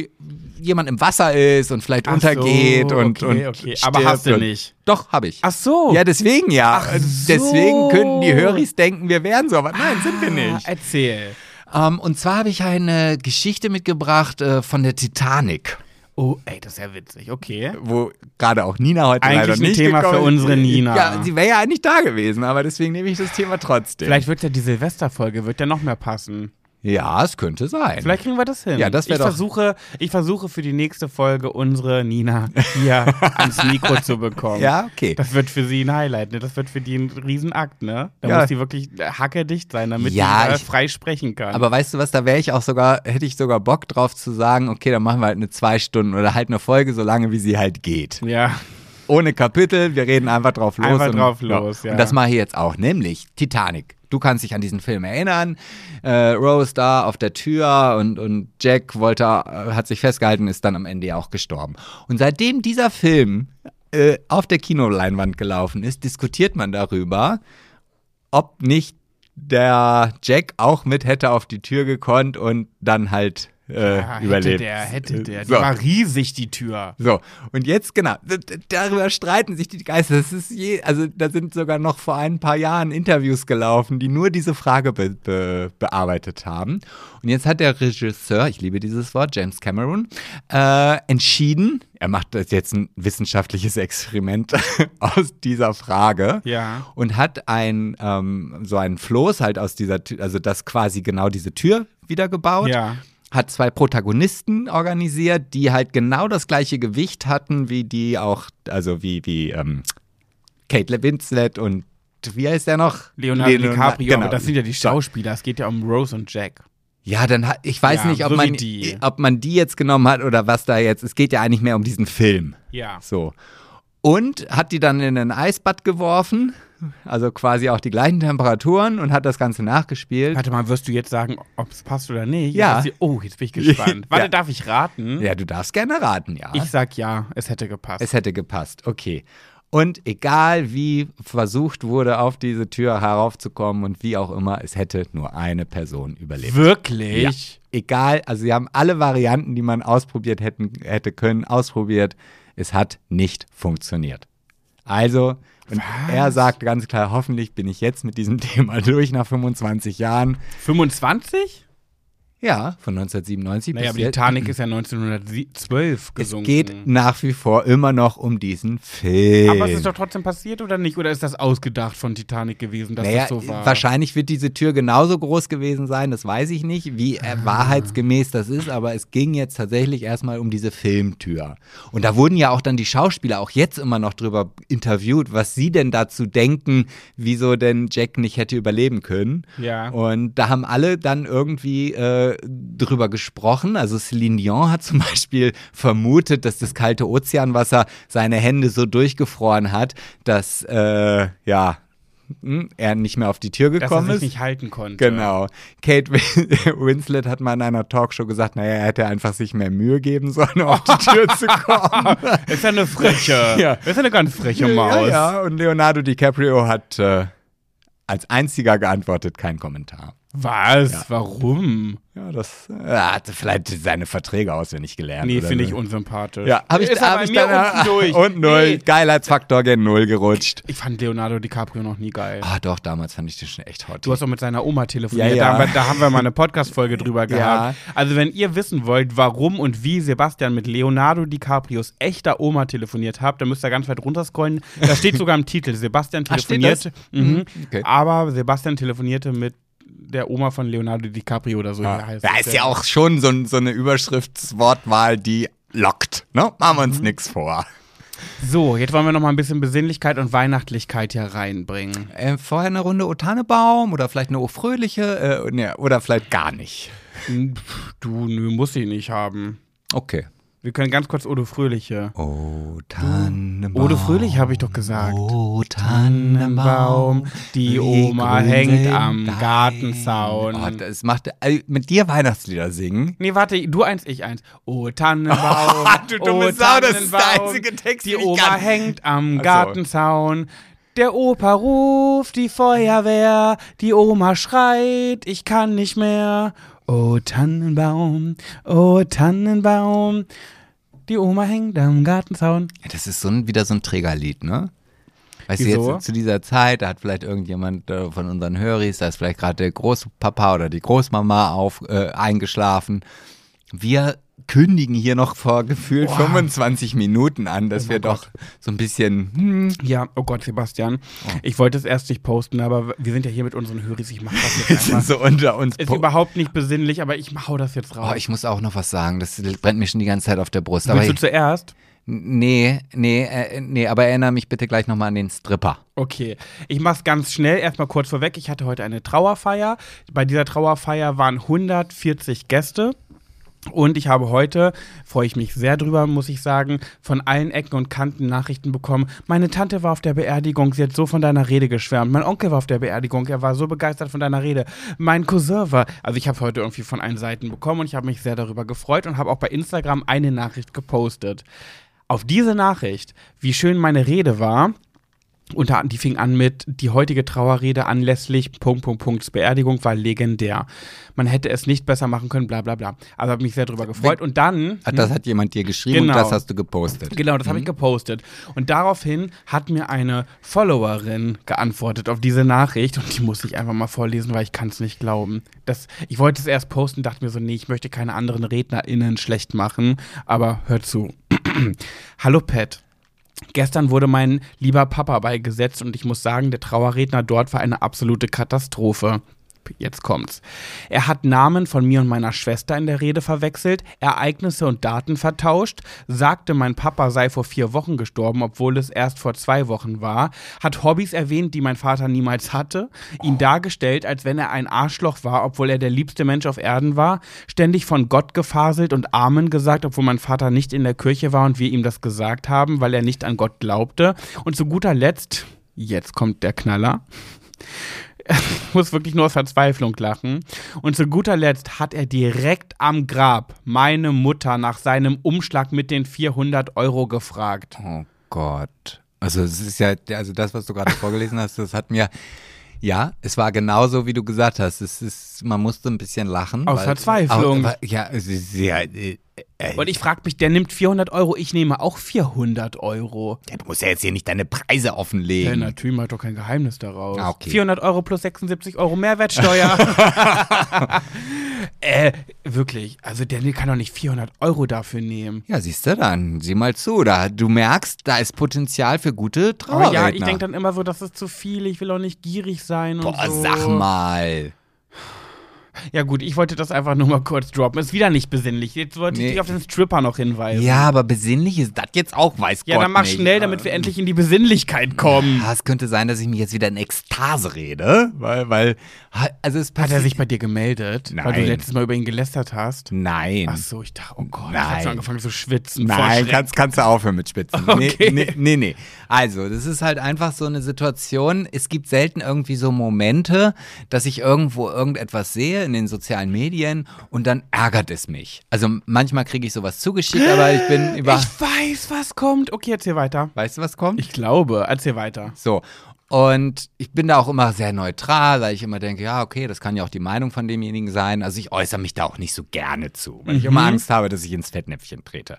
jemand im Wasser ist und vielleicht Ach untergeht so, und, okay, und okay. Aber hast du nicht? Doch, habe ich. Ach so. Ja, deswegen ja. Ach Deswegen so. könnten die Höris denken, wir wären so, aber nein, sind wir Ah, nicht. Erzähl. Ähm, und zwar habe ich eine Geschichte mitgebracht äh, von der Titanic, Oh, ey, das ist ja witzig. Okay. wo gerade auch Nina heute Eigentlich leider ein nicht Thema gekommen für ist. unsere Nina. Ja, sie wäre ja eigentlich da gewesen, aber deswegen nehme ich das Thema trotzdem. Vielleicht wird ja die Silvesterfolge, wird ja noch mehr passen. Ja, es könnte sein. Vielleicht kriegen wir das hin. Ja, das wär ich doch- versuche, ich versuche für die nächste Folge unsere Nina hier *laughs* ans Mikro zu bekommen. Ja, okay. Das wird für sie ein Highlight, ne? Das wird für die ein Riesenakt, ne? Da Ja. muss sie wirklich hackedicht sein, damit Ja, sie äh, ich- frei sprechen kann. Aber weißt du was, da wäre ich auch sogar, hätte ich sogar Bock drauf zu sagen, okay, dann machen wir halt eine zwei Stunden oder halt eine Folge, so lange wie sie halt geht. ja. Ohne Kapitel, wir reden einfach drauf los. Einfach und, drauf los, ja. Und das mache ich jetzt auch, nämlich Titanic. Du kannst dich an diesen Film erinnern. Äh, Rose da auf der Tür und, und Jack wollte, äh, hat sich festgehalten, ist dann am Ende auch gestorben. Und seitdem dieser Film äh, auf der Kinoleinwand gelaufen ist, diskutiert man darüber, ob nicht der Jack auch mit hätte auf die Tür gekonnt und dann halt äh, Ja, überlebt. Hätte der, hätte der. Die So. war riesig, die Tür. So, und jetzt, genau, darüber streiten sich die Geister. Das ist je, also da sind sogar noch vor ein paar Jahren Interviews gelaufen, die nur diese Frage be be bearbeitet haben. Und jetzt hat der Regisseur, ich liebe dieses Wort, James Cameron, äh, entschieden, er macht jetzt ein wissenschaftliches Experiment *laughs* aus dieser Frage Ja. und hat ein ähm, so einen Floß halt aus dieser Tür, also das quasi genau diese Tür wieder gebaut Ja. Hat zwei Protagonisten organisiert, die halt genau das gleiche Gewicht hatten, wie die auch, also wie, wie ähm, Kate Winslet und wie heißt der noch? Leonardo Leonardo- DiCaprio, genau. aber das sind ja die Schauspieler. Es geht ja um Rose und Jack. Ja, dann hat, ich weiß Ja, nicht, ob so man, die. ob man die jetzt genommen hat oder was da jetzt, es geht ja eigentlich mehr um diesen Film. Ja. So. Und hat die dann in ein Eisbad geworfen, also quasi auch die gleichen Temperaturen und hat das Ganze nachgespielt. Warte mal, wirst du jetzt sagen, ob es passt oder nicht? Ja. Jetzt sie- Oh, jetzt bin ich gespannt. *laughs* Warte, Ja. darf ich raten? Ja, du darfst gerne raten, ja. Ich sag ja, es hätte gepasst. Es hätte gepasst, okay. Und egal wie versucht wurde, auf diese Tür heraufzukommen und wie auch immer, es hätte nur eine Person überlebt. Wirklich? Egal, also sie haben alle Varianten, die man ausprobiert hätten, hätte können, ausprobiert. Es hat nicht funktioniert. Also, und er sagt ganz klar, hoffentlich bin ich jetzt mit diesem *laughs* Thema durch nach 25 Jahren. 25? Ja, von 1997 Naja, bis aber die jetzt. Titanic ist ja 1912 Es gesunken. geht nach wie vor immer noch um diesen Film. aber es ist doch trotzdem passiert oder nicht? Oder ist das ausgedacht von Titanic gewesen, dass naja, das so war? wahrscheinlich wird diese Tür genauso groß gewesen sein, das weiß ich nicht, wie äh, Ah. wahrheitsgemäß das ist, aber es ging jetzt tatsächlich erstmal um diese Filmtür. Und da wurden ja auch dann die Schauspieler auch jetzt immer noch drüber interviewt, was sie denn dazu denken, wieso denn Jack nicht hätte überleben können. Ja. Und da haben alle dann irgendwie äh, drüber gesprochen. Also Celine Dion hat zum Beispiel vermutet, dass das kalte Ozeanwasser seine Hände so durchgefroren hat, dass äh, ja hm, er nicht mehr auf die Tür dass er gekommen sich ist. nicht halten konnte. Genau. Kate Win- *laughs* Winslet hat mal in einer Talkshow gesagt, naja, er hätte einfach sich mehr Mühe geben sollen, auf die Tür zu kommen. *laughs* Ist ja eine freche. *laughs* Ja. Ist ja eine ganz freche ja, Maus. ja, und Leonardo DiCaprio hat äh, als einziger geantwortet, kein Kommentar. Was? Warum? Ja, das er hat vielleicht seine Verträge auswendig gelernt. Nee, finde ich unsympathisch. Ja, habe ich, Ist hab aber ich mir dann unten durch. Und null. Nee. Geilheitsfaktor gen Null gerutscht. Ich fand Leonardo DiCaprio noch nie geil. Ah, doch, damals fand ich den schon echt hot. Du hast auch mit seiner Oma telefoniert. Ja, ja. Da, haben wir- da haben wir mal eine Podcast-Folge drüber *laughs* gehabt. Ja. Also, wenn ihr wissen wollt, warum und wie Sebastian mit Leonardo DiCaprios echter Oma telefoniert hat, dann müsst ihr ganz weit runterscrollen. Da steht sogar im Titel: Sebastian Ah, steht telefonierte. Mhm. okay. Aber Sebastian telefonierte mit der Oma von Leonardo DiCaprio oder so. Ja, heißt ja, ist ja auch schon so, so eine Überschriftswortwahl, die lockt. Ne? Machen wir uns Mhm. nichts vor. So, jetzt wollen wir noch mal ein bisschen Besinnlichkeit und Weihnachtlichkeit hier reinbringen. Äh, vorher eine Runde O Tannebaum oder vielleicht eine O Fröhliche äh, ne, oder vielleicht gar nicht. Du, nö, muss ich nicht haben. Okay. Wir können ganz kurz Odo Fröhliche. O Tannenbaum. Odo Fröhlich habe ich doch gesagt. O Tannenbaum, die Oma hängt am dein- Gartenzaun. Oh, das macht äh, mit dir Weihnachtslieder singen. Nee, warte, du eins, ich eins. *laughs* Oh Tannenbaum, Du dumme oh Sau, das ist der einzige Text, Die Oma kann. hängt am Ach so. Gartenzaun. Der Opa ruft die Feuerwehr, die Oma schreit, ich kann nicht mehr. Oh Tannenbaum, oh Tannenbaum, die Oma hängt am Gartenzaun. Ja, Das ist so ein, wieder so ein Trägerlied, ne? Weißt Wieso? du, jetzt zu dieser Zeit, da hat vielleicht irgendjemand äh, von unseren Höris, da ist vielleicht gerade der Großpapa oder die Großmama auf, äh, eingeschlafen. Wir kündigen hier noch vor gefühlt 25 Minuten an, dass Oh wir doch so ein bisschen, hm, Ja, oh Gott, Sebastian. Ich wollte es erst nicht posten, aber wir sind ja hier mit unseren Höris. Ich mach das jetzt sind einfach. so unter uns. Ist überhaupt nicht besinnlich, aber ich hau das jetzt raus. Oh, ich muss auch noch was sagen, das brennt mir schon die ganze Zeit auf der Brust. Aber Willst du zuerst? nee, nee, äh, nee, aber erinnere mich bitte gleich nochmal an den Stripper. Okay, ich mach's ganz schnell. Erstmal kurz vorweg. Ich hatte heute eine Trauerfeier. Bei dieser Trauerfeier waren 140 Gäste. Und ich habe heute, freue ich mich sehr drüber, muss ich sagen, von allen Ecken und Kanten Nachrichten bekommen. Meine Tante war auf der Beerdigung, sie hat so von deiner Rede geschwärmt. Mein Onkel war auf der Beerdigung, er war so begeistert von deiner Rede. Mein Cousin war, also ich habe heute irgendwie von allen Seiten bekommen und ich habe mich sehr darüber gefreut und habe auch bei Instagram eine Nachricht gepostet. Auf diese Nachricht, wie schön meine Rede war, unter, die fing an mit, die heutige Trauerrede anlässlich Punkt, Punkt, Punkt, Beerdigung war legendär. Man hätte es nicht besser machen können, bla bla bla. Also habe mich sehr drüber gefreut. Und dann. Ach, das hat jemand dir geschrieben Genau. und das hast du gepostet. Genau, das habe ich gepostet. Und daraufhin hat mir eine Followerin geantwortet auf diese Nachricht und die muss ich einfach mal vorlesen, weil ich kann es nicht glauben. Das, ich wollte es erst posten, dachte mir so, nee, ich möchte keine anderen RednerInnen schlecht machen, aber hör zu. *clears throat* Hallo Pat. Gestern wurde mein lieber Papa beigesetzt und ich muss sagen, der Trauerredner dort war eine absolute Katastrophe. Jetzt kommt's. Er hat Namen von mir und meiner Schwester in der Rede verwechselt, Ereignisse und Daten vertauscht, sagte, mein Papa sei vor vier Wochen gestorben, obwohl es erst vor zwei Wochen war, hat Hobbys erwähnt, die mein Vater niemals hatte, ihn dargestellt, als wenn er ein Arschloch war, obwohl er der liebste Mensch auf Erden war, ständig von Gott gefaselt und Amen gesagt, obwohl mein Vater nicht in der Kirche war und wir ihm das gesagt haben, weil er nicht an Gott glaubte. Und zu guter Letzt, jetzt kommt der Knaller. Ich *laughs* muss wirklich nur aus Verzweiflung lachen. Und zu guter Letzt hat er direkt am Grab meine Mutter nach seinem Umschlag mit den 400 Euro gefragt. Oh Gott. Also es ist ja, also das, was du gerade vorgelesen hast, das hat mir, ja, es war genauso, wie du gesagt hast. Es ist, man musste ein bisschen lachen. Aus weil- Verzweiflung. Au- ja, es ist ja, äh, äh, Und ich frage mich, der nimmt 400 Euro, ich nehme auch 400 Euro. ja, du musst ja jetzt hier nicht deine Preise Ja, offenlegen. natürlich macht doch kein Geheimnis daraus. Ah, okay. 400 Euro plus 76 Euro Mehrwertsteuer. *laughs* *laughs* äh, wirklich. Also der kann doch nicht 400 Euro dafür nehmen. Ja, siehst du dann, sieh mal zu, da, du merkst, da ist Potenzial für gute Aber Trauerredner. ja, ich denke dann immer so, das ist zu viel, ich will auch nicht gierig sein und Boah, so. sag mal. Ja gut, ich wollte das einfach nur mal kurz droppen. Ist wieder nicht besinnlich. Jetzt wollte ich Nee. dich auf den Stripper noch hinweisen. Ja, aber besinnlich ist das jetzt auch, weiß Ja, Gott dann mach nicht. schnell, damit wir endlich in die Besinnlichkeit kommen. Ja, es könnte sein, dass ich mich jetzt wieder in Ekstase rede, weil, weil, also es Hat er sich bei dir gemeldet? Weil du Nein. letztes Mal über ihn gelästert hast? Nein. Ach so, ich dachte, oh Gott, ich hab Nein. angefangen zu schwitzen. Nein, kannst, kannst du aufhören mit Spitzen. *laughs* Okay. Nee, nee, nee, nee. Also, das ist halt einfach so eine Situation. Es gibt selten irgendwie so Momente, dass ich irgendwo irgendetwas sehe in den sozialen Medien und dann ärgert es mich. Also manchmal kriege ich sowas zugeschickt, aber ich bin über. Ich weiß, was kommt. Okay, erzähl weiter. weißt du, was kommt? Ich glaube, erzähl weiter. So. Und ich bin da auch immer sehr neutral, weil ich immer denke, ja, okay, das kann ja auch die Meinung von demjenigen sein. Also ich äußere mich da auch nicht so gerne zu, weil ich immer Angst habe, dass ich ins Fettnäpfchen trete.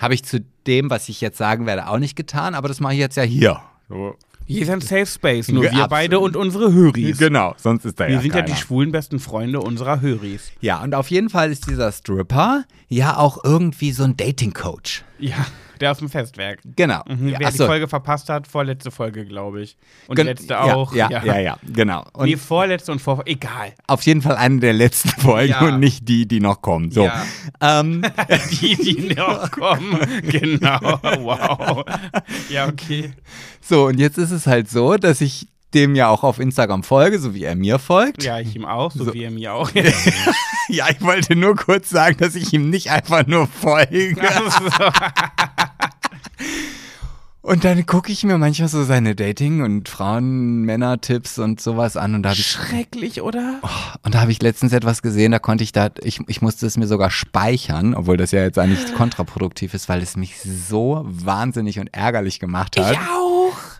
Habe ich zu dem, was ich jetzt sagen werde, auch nicht getan, aber das mache ich jetzt ja hier. So. Hier ist ein Safe Space, nur wir absolut. beide und unsere Höris. Genau, sonst ist da Wir ja sind ja keiner. die schwulen besten Freunde unserer Höris. Ja, und auf jeden Fall ist dieser Stripper ja auch irgendwie so ein Dating-Coach. Ja, der aus dem Festwerk. Genau. Mhm, Ja, Wer die so. Folge verpasst hat, vorletzte Folge, glaube ich. Und Gen- die letzte ja, auch. Ja, ja, ja, genau. Und nee, vorletzte und vor. Egal. auf jeden Fall eine der letzten Folgen Ja. und nicht die, die noch kommen. So. Ja. Ähm, *laughs* Die, die noch *laughs* kommen. Genau. Wow. Ja, okay. so, und jetzt ist es halt so, dass ich dem ja auch auf Instagram folge, so wie er mir folgt. Ja, ich ihm auch, so, wie er mir auch. *laughs* Ja, ich wollte nur kurz sagen, dass ich ihm nicht einfach nur folge. Und dann gucke ich mir manchmal so seine Dating- und Frauen-Männer-Tipps und sowas an und da habe ich Schrecklich, oder? Und da habe ich letztens etwas gesehen, da konnte ich da, ich, ich musste es mir sogar speichern, obwohl das ja jetzt eigentlich kontraproduktiv ist, weil es mich so wahnsinnig und ärgerlich gemacht hat. Ich auch.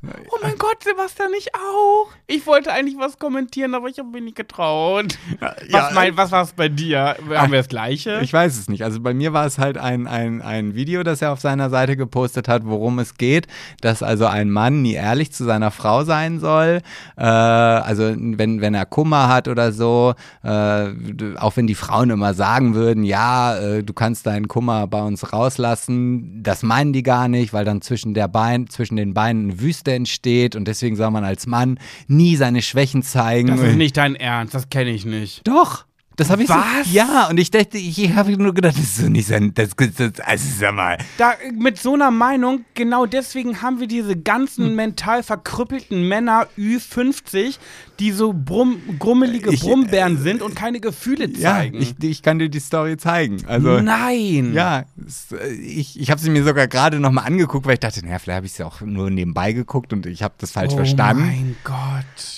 Oh mein Gott, Sebastian, ich auch. Ich wollte eigentlich was kommentieren, aber ich habe mich nicht getraut. Ja. Was, mein, was war es bei dir? Haben wir das Gleiche? Ich weiß es nicht. Also bei mir war es halt ein, ein, ein Video, das er auf seiner Seite gepostet hat, worum es geht, dass also ein Mann nie ehrlich zu seiner Frau sein soll. Äh, also wenn, wenn er Kummer hat oder so, äh, auch wenn die Frauen immer sagen würden, ja, äh, du kannst deinen Kummer bei uns rauslassen, das meinen die gar nicht, weil dann zwischen, der Bein, zwischen den Beinen eine Wüste entsteht und deswegen soll man als Mann nie seine Schwächen zeigen. das ist nicht dein Ernst, das kenne ich nicht. Doch. Das habe ich Was? So, ja, und ich dachte, ich habe nur gedacht, das ist so nicht sein, das, das, also sag mal. Da, mit so einer Meinung, genau deswegen haben wir diese ganzen Hm. mental verkrüppelten Männer Ü50, die so brumm, grummelige Ich, äh, Brummbären sind und keine Gefühle Ja, zeigen. ich, ich kann dir die Story zeigen. Also, Nein. ja, äh, ich, ich habe sie mir sogar gerade nochmal angeguckt, weil ich dachte, naja, vielleicht habe ich sie auch nur nebenbei geguckt und ich habe das falsch oh verstanden. mein Gott.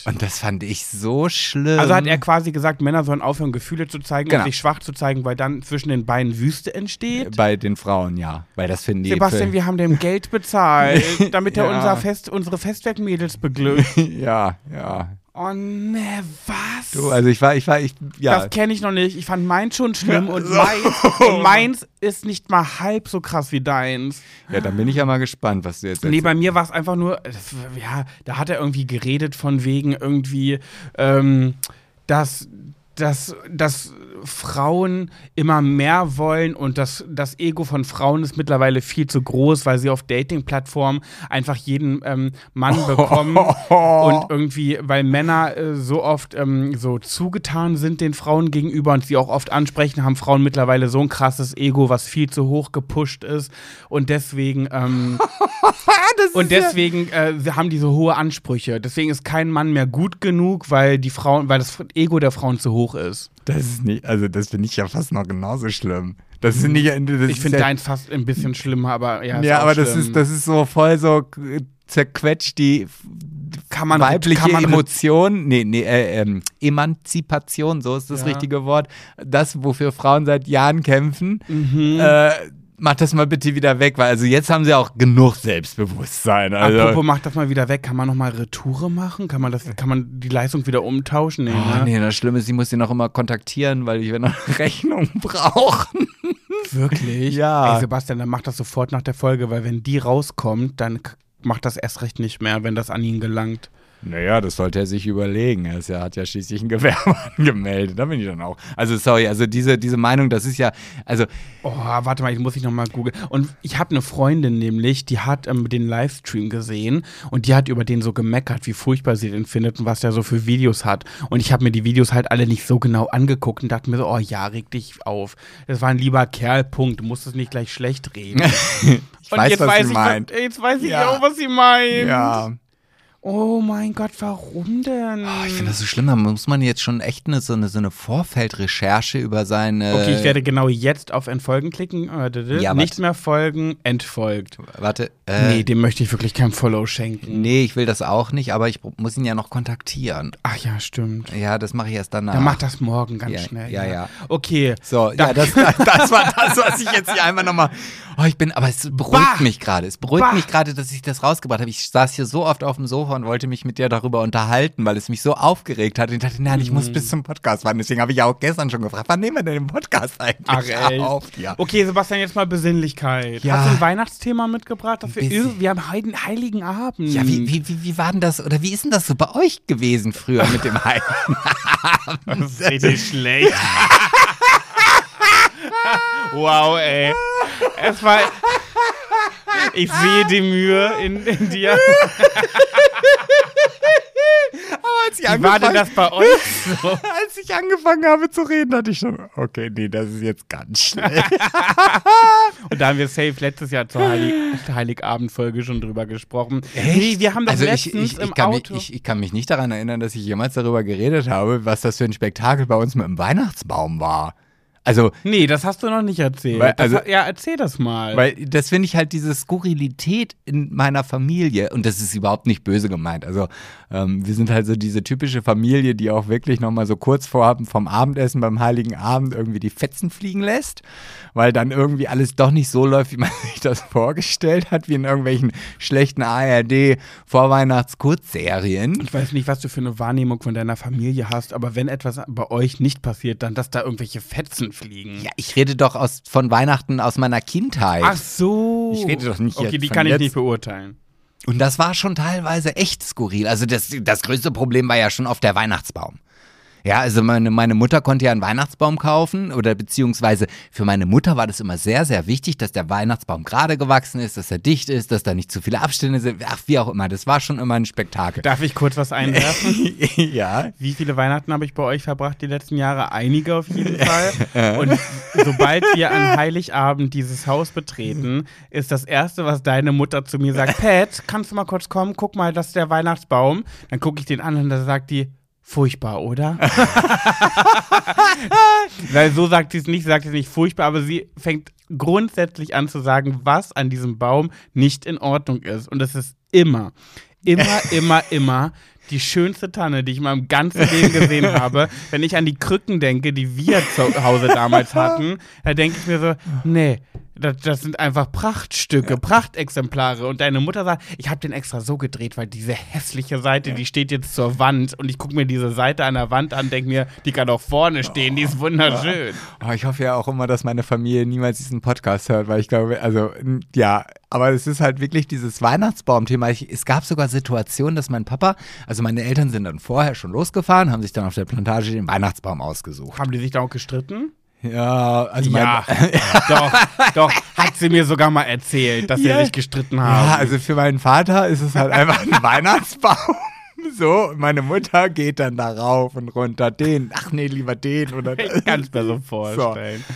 Und das fand ich so schlimm. Also hat er quasi gesagt, Männer sollen aufhören, Gefühle zu zeigen Genau. und sich schwach zu zeigen, weil dann zwischen den Beinen Wüste entsteht. bei den Frauen, ja. Weil das finden die. Sebastian, wir haben dem Geld bezahlt, *laughs* damit er Ja. unser Fest, unsere Festwerkmädels beglückt. *laughs* ja, ja. Oh ne, was? Du, also ich war, ich war, ich, ja. Das kenne ich noch nicht. Ich fand meins schon schlimm Ja, und, meins, *laughs* meins ist nicht mal halb so krass wie deins. ja, dann bin ich ja mal gespannt, was du jetzt Nee, bei mir war es einfach nur, das, ja, da hat er irgendwie geredet von wegen irgendwie, ähm, dass, dass, dass Frauen immer mehr wollen und das, das Ego von Frauen ist mittlerweile viel zu groß, weil sie auf Dating-Plattformen einfach jeden ähm, Mann *laughs* bekommen und irgendwie, weil Männer äh, so oft ähm, so zugetan sind den Frauen gegenüber und sie auch oft ansprechen, haben Frauen mittlerweile so ein krasses Ego, was viel zu hoch gepusht ist und deswegen ähm, *laughs* und deswegen äh, haben die so hohe Ansprüche. Deswegen ist kein Mann mehr gut genug, weil die Frauen, weil das Ego der Frauen zu hoch ist. Das ist nicht, also das finde ich ja fast noch genauso schlimm. Das ist nicht, das Ich finde ja, deins fast ein bisschen schlimmer, aber ja. ist ja, auch aber das schlimm. ist, das ist so voll so zerquetscht die kann man weibliche kann man Emotion, nee, nee, äh, ähm, Emanzipation, so ist das Ja. richtige Wort. Das, wofür Frauen seit Jahren kämpfen. Mhm. Äh, mach das mal bitte wieder weg, weil also jetzt haben sie auch genug Selbstbewusstsein. Also, Apropos, mach das mal wieder weg. Kann man nochmal Retoure machen? Kann man, das, kann man die Leistung wieder umtauschen? Nee, Oh, ne? nee, das Schlimme ist, ich muss sie noch immer kontaktieren, weil ich noch eine *laughs* Rechnung brauche. Wirklich? Ja. Ey, Sebastian, dann mach das sofort nach der Folge, weil wenn die rauskommt, dann macht das erst recht nicht mehr, wenn das an ihn gelangt. Naja, das sollte er sich überlegen. Er ist ja, hat ja schließlich ein Gewerbe *laughs* angemeldet. Da bin ich dann auch. Also, sorry, also diese, diese Meinung, das ist ja, also, Oh, warte mal, ich muss ich nochmal googeln. Und ich habe eine Freundin nämlich, die hat ähm, den Livestream gesehen und die hat über den so gemeckert, wie furchtbar sie den findet und was der so für Videos hat. Und ich habe mir die Videos halt alle nicht so genau angeguckt und dachte mir so, oh ja, reg dich auf. Das war ein lieber Kerl, Punkt. Du musst es nicht gleich schlecht reden. *laughs* ich und weiß, jetzt was weiß sie ich, meint. Jetzt weiß ich Ja. auch, was sie meint. Ja. Oh mein Gott, warum denn? Oh, ich finde das so schlimm. Da muss man jetzt schon echt eine, so, eine, so eine Vorfeldrecherche über seine. Okay, ich werde genau jetzt auf Entfolgen klicken. Äh, Ja, nicht warte. mehr folgen, entfolgt. Warte. Äh, nee, dem möchte ich wirklich kein Follow schenken. nee, ich will das auch nicht, aber ich muss ihn ja noch kontaktieren. Ach ja, stimmt. Ja, das mache ich erst danach. Dann mach das morgen ganz Ja, schnell. ja, ja. Okay. So, ja, das, *laughs* das war das, was ich jetzt hier einmal nochmal. Oh, ich bin, aber es beruhigt Bah! mich gerade. Es beruhigt Bah! mich gerade, dass ich das rausgebracht habe. Ich saß hier so oft auf dem Sofa Und wollte mich mit dir darüber unterhalten, weil es mich so aufgeregt hat. Und ich dachte, nein, ich muss bis zum Podcast fahren. Deswegen habe ich ja auch gestern schon gefragt, wann nehmen wir denn den Podcast eigentlich Ach, auf? Ja. Okay, Sebastian, jetzt mal Besinnlichkeit. Ja. Hast du ein Weihnachtsthema mitgebracht? Dass wir, wir haben Heiligen, Heiligen Abend. Ja, wie, wie, wie, wie war denn das, oder wie ist denn das so bei euch gewesen früher mit dem Heiligen? Das ist richtig schlecht. *laughs* wow, ey. Es war. Ich sehe die Mühe in, in dir. *laughs* als, ich Wie war denn das bei euch so? *laughs* als ich angefangen habe zu reden, hatte ich schon, okay, nee, das ist jetzt ganz schnell. *laughs* Und da haben wir safe letztes Jahr zur Heilig Heiligabend-Folge schon drüber gesprochen. Nee, wir haben doch also ich, letztens ich, im ich, kann mich, Auto. ich, ich kann mich nicht daran erinnern, dass ich jemals darüber geredet habe, was das für ein Spektakel bei uns mit dem Weihnachtsbaum war. Also, nee, das hast du noch nicht erzählt. Weil- das also- hat- ja, erzähl das mal. weil das finde ich halt diese Skurrilität in meiner Familie und das ist überhaupt nicht böse gemeint. Also ähm, wir sind halt so diese typische Familie, die auch wirklich nochmal so kurz vor vom Abendessen beim Heiligen Abend irgendwie die Fetzen fliegen lässt, weil dann irgendwie alles doch nicht so läuft, wie man *laughs* sich das vorgestellt hat, wie in irgendwelchen schlechten ARD Vorweihnachts-Kurzserien. Ich weiß nicht, was du für eine Wahrnehmung von deiner Familie hast, aber wenn etwas bei euch nicht passiert, dann, dass da irgendwelche Fetzen fliegen. Ja, ich rede doch aus, von Weihnachten aus meiner Kindheit. Ach so. Ich rede doch nicht Okay, jetzt die von kann ich jetzt. nicht beurteilen. Und das war schon teilweise echt skurril. Also das, das größte Problem war ja schon auf der Weihnachtsbaum. Ja, also meine, meine Mutter konnte ja einen Weihnachtsbaum kaufen oder beziehungsweise für meine Mutter war das immer sehr, sehr wichtig, dass der Weihnachtsbaum gerade gewachsen ist, dass er dicht ist, dass da nicht zu viele Abstände sind. Ach, wie auch immer, das war schon immer ein Spektakel. Darf ich kurz was einwerfen? *laughs* ja. Wie viele Weihnachten habe ich bei euch verbracht die letzten Jahre? Einige auf jeden Fall. *laughs* Und sobald wir an Heiligabend dieses Haus betreten, ist das Erste, was deine Mutter zu mir sagt, *laughs* Pat, kannst du mal kurz kommen? Guck mal, das ist der Weihnachtsbaum. Dann gucke ich den an und da sagt die, furchtbar, oder? *laughs* Weil so sagt sie es nicht, sie sagt es nicht furchtbar, aber sie fängt grundsätzlich an zu sagen, was an diesem Baum nicht in Ordnung ist. Und das ist immer, immer, *laughs* immer, immer die schönste Tanne, die ich in meinem ganzen Leben gesehen *laughs* habe. Wenn ich an die Krücken denke, die wir zu Hause damals hatten, da denke ich mir so, nee, das, das sind einfach Prachtstücke, Prachtexemplare. Und deine Mutter sagt, ich habe den extra so gedreht, weil diese hässliche Seite, die steht jetzt zur Wand. Und ich gucke mir diese Seite an der Wand an, denke mir, die kann doch vorne stehen, die ist wunderschön. Oh, ich hoffe ja auch immer, dass meine Familie niemals diesen Podcast hört, weil ich glaube, also ja, aber es ist halt wirklich dieses Weihnachtsbaum-Thema. Es gab sogar Situationen, dass mein Papa, also meine Eltern sind dann vorher schon losgefahren, haben sich dann auf der Plantage den Weihnachtsbaum ausgesucht. Haben die sich da auch gestritten? Ja, also Ja, mein, doch, doch, hat sie mir sogar mal erzählt, dass Ja. sie sich gestritten haben. ja, also für meinen Vater ist es halt einfach ein *laughs* Weihnachtsbaum. *laughs* So, meine Mutter geht dann da rauf und runter, den, ach nee, lieber den oder ich kann es mir so *laughs* vorstellen. So,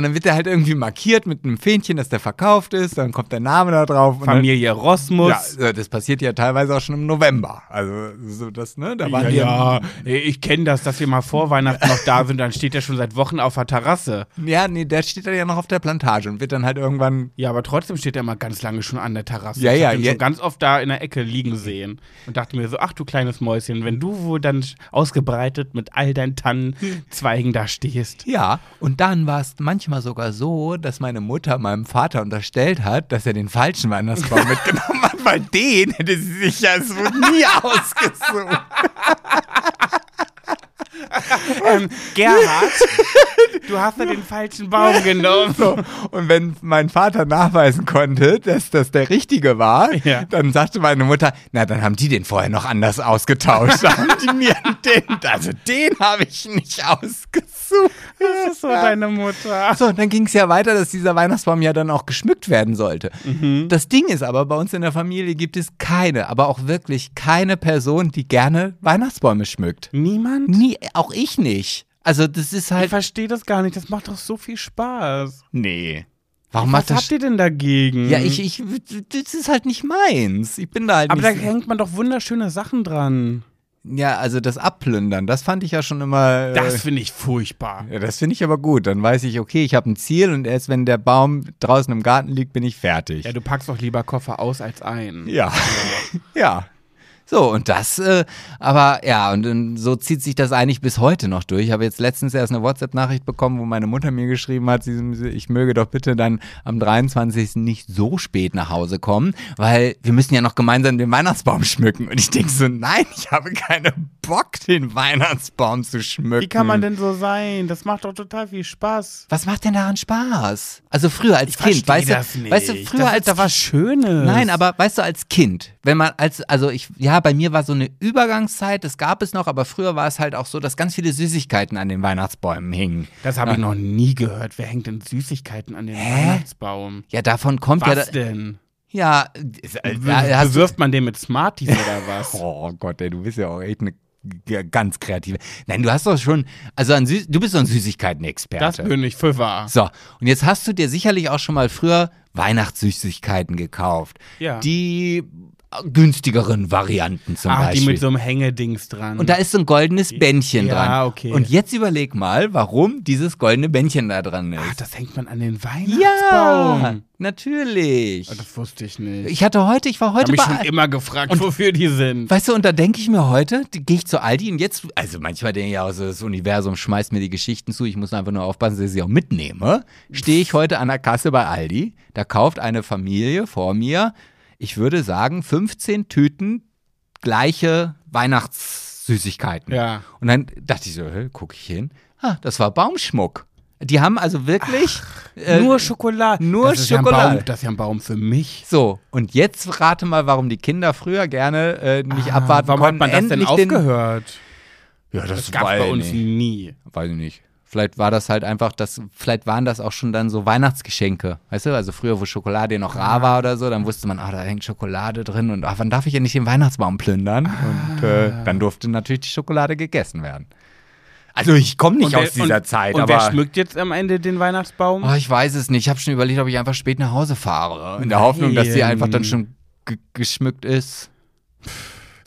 dann wird der halt irgendwie markiert mit einem Fähnchen, dass der verkauft ist, dann kommt der Name da drauf. Familie Rosmus. Ja, das passiert ja teilweise auch schon im November. Also so das, ne? Da waren Ja, die ja, ich kenne das, dass wir mal vor Weihnachten noch da sind, dann steht er schon seit Wochen auf der Terrasse. Ja, nee, der steht dann ja noch auf der Plantage und wird dann halt irgendwann. Ja, aber trotzdem steht er mal ganz lange schon an der Terrasse. Ja, ich ja, ihn ja. schon ganz oft da in der Ecke liegen sehen und dachte mir so, ach du kleines Mäuschen, wenn du wohl dann ausgebreitet mit all deinen Tannenzweigen da stehst. Ja, und dann war es manchmal sogar so, dass meine Mutter meinem Vater unterstellt hat, dass er den falschen Weihnachtsbaum mitgenommen hat, weil den hätte sie sich ja so nie *laughs* ausgesucht. Ähm, Gerhard, du hast ja den falschen Baum *laughs* genommen. So, und wenn mein Vater nachweisen konnte, dass das der richtige war, Ja. dann sagte meine Mutter, na, dann haben die den vorher noch anders ausgetauscht. *laughs* Haben die mir den, also den habe ich nicht ausgesucht. Das ist so deine Mutter. So, dann ging es ja weiter, dass dieser Weihnachtsbaum ja dann auch geschmückt werden sollte. Mhm. Das Ding ist aber, bei uns in der Familie gibt es keine, aber auch wirklich keine Person, die gerne Weihnachtsbäume schmückt. Niemand? Nie, auch ich nicht. Also das ist Ich halt. verstehe das gar nicht. Das macht doch so viel Spaß. Nee. Warum Was macht das habt ihr denn dagegen? Ja, ich, ich, das ist halt nicht meins. Ich bin da halt Aber da nicht. hängt man doch wunderschöne Sachen dran. Ja, also das Abplündern, das fand ich ja schon immer. äh, Das finde ich furchtbar. ja, das finde ich aber gut. Dann weiß ich, okay, ich habe ein Ziel und erst wenn der Baum draußen im Garten liegt, bin ich fertig. Ja, du packst doch lieber Koffer aus als ein. Ja. *laughs* ja. So, und das, äh, aber ja, und, und so zieht sich das eigentlich bis heute noch durch. Ich habe jetzt letztens erst eine WhatsApp-Nachricht bekommen, wo meine Mutter mir geschrieben hat, sie, ich möge doch bitte dann am 23. nicht so spät nach Hause kommen, weil wir müssen ja noch gemeinsam den Weihnachtsbaum schmücken. Und ich denke so, nein, ich habe keinen Bock, den Weihnachtsbaum zu schmücken. Wie kann man denn so sein? Das macht doch total viel Spaß. Was macht denn daran Spaß? Also früher als Kind, weißt du, weißt du, früher das als doch was Schönes. Nein, aber weißt du, als Kind, wenn man als, also ich, ja, bei mir war so eine Übergangszeit, das gab es noch, aber früher war es halt auch so, dass ganz viele Süßigkeiten an den Weihnachtsbäumen hingen. Das habe ich noch nie gehört. Wer hängt denn Süßigkeiten an den Hä? Weihnachtsbaum? Ja, davon kommt Was ja. denn? Ja, äh, du- bewirft man den mit Smarties oder was? *laughs* Oh Gott, ey, du bist ja auch echt eine ganz kreative. Nein, du hast doch schon, also du bist so ein Süßigkeiten-Experte. Das bin ich für wahr. So, und jetzt hast du dir sicherlich auch schon mal früher Weihnachtssüßigkeiten gekauft. Ja. Die günstigeren Varianten zum Ach, Beispiel. die mit so einem Hängedings dran. und da ist so ein goldenes Bändchen Ja, dran. okay. Und jetzt überleg mal, warum dieses goldene Bändchen da dran ist. Ach, das hängt man an den ja, Weihnachtsbaum. natürlich. Ah, Das wusste ich nicht. Ich hatte heute, ich war Ich habe heute mich schon immer gefragt, wofür die sind. Weißt du, und da denke ich mir heute, gehe ich zu Aldi und jetzt, also manchmal denke ich auch, so, das Universum schmeißt mir die Geschichten zu, ich muss einfach nur aufpassen, dass ich sie auch mitnehme. Stehe ich heute an der Kasse bei Aldi, da kauft eine Familie vor mir, ich würde sagen, 15 Tüten gleiche Weihnachtssüßigkeiten. Ja. Und dann dachte ich so, gucke ich hin, ah, das war Baumschmuck. Die haben also wirklich äh, nur Schokolade. nur das ist Ja Schokolade. ein Baum, das ist ja ein Baum für mich. so, und jetzt rate mal, warum die Kinder früher gerne äh, nicht abwarten Warum konnten. hat man das denn endlich den- aufgehört? Ja, Das gab bei uns nie. Weiß ich nicht. Vielleicht war das halt einfach, das, vielleicht waren das auch schon dann so Weihnachtsgeschenke. Weißt du, also früher, wo Schokolade noch rar war oder so, dann wusste man, ah, da hängt Schokolade drin und ach, wann darf ich ja nicht den Weihnachtsbaum plündern? Und äh, dann durfte natürlich die Schokolade gegessen werden. Also ich komme nicht aus dieser und, Zeit, und aber. wer schmückt jetzt am Ende den Weihnachtsbaum? Oh, ich weiß es nicht. Ich habe schon überlegt, ob ich einfach spät nach Hause fahre. In der Hoffnung, dass sie Nein. einfach dann schon ge- geschmückt ist.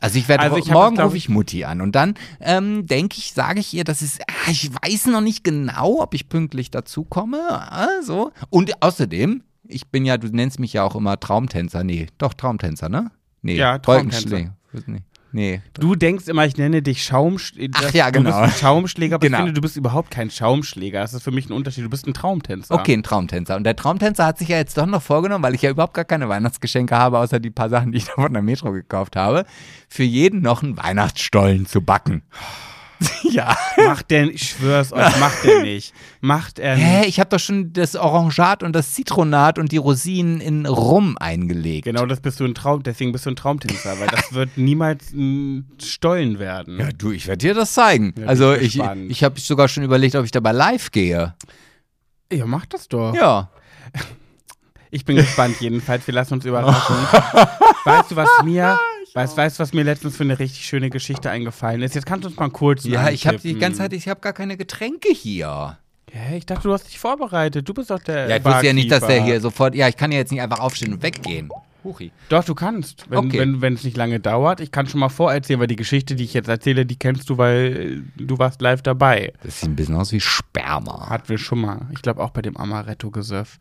Also ich werde Also ich morgen rufe ich Mutti an und dann ähm, denke ich, sage ich ihr, dass es, ah, ich weiß noch nicht genau, ob ich pünktlich dazu komme. Also und außerdem, ich bin ja, du nennst mich ja auch immer Traumtänzer. Nee, doch Traumtänzer, ne? Nee, Ja, Traumtänzer. Nee. Nee. Du denkst immer, ich nenne dich Schaumschläger. Ach ja, genau. Du bist ein Schaumschläger, aber Genau. ich finde, du bist überhaupt kein Schaumschläger. Das ist für mich ein Unterschied. Du bist ein Traumtänzer. Okay, ein Traumtänzer. Und der Traumtänzer hat sich ja jetzt doch noch vorgenommen, weil ich ja überhaupt gar keine Weihnachtsgeschenke habe, außer die paar Sachen, die ich *laughs* da von der Metro gekauft habe, für jeden noch einen Weihnachtsstollen zu backen. *laughs* ja. Macht der, ich schwör's euch, macht der nicht. Macht er nicht. Hä, ich habe doch schon das Orangat und das Zitronat und die Rosinen in Rum eingelegt. Genau, das bist du ein Traum, deswegen bist du ein Traumtänzer, weil das wird niemals ein Stollen werden. Ja, du, ich werde dir das zeigen. Ja, also ich ich, gespannt. ich habe sogar schon überlegt, ob ich dabei live gehe. Ja, mach das doch. Ja. Ich bin gespannt jedenfalls. Wir lassen uns überraschen. weißt du, was mir, weißt, weißt, du, was mir letztens für eine richtig schöne Geschichte eingefallen ist? Jetzt kannst du uns mal kurz Ja, ich habe die ganze Zeit, ich habe gar keine Getränke hier. Hä, ich dachte, du hast dich vorbereitet. Du bist doch der Ja, ich wusste ja nicht, dass der hier sofort. Ja, ich kann ja jetzt nicht einfach aufstehen und weggehen. Huchi. Doch, du kannst, wenn Okay. wenn wenn es nicht lange dauert. Ich kann schon mal vorerzählen, weil die Geschichte, die ich jetzt erzähle, die kennst du, weil äh, du warst live dabei. Das sieht ein bisschen aus wie Sperma. Hatten wir schon mal. Ich glaube auch bei dem Amaretto-Gesöff.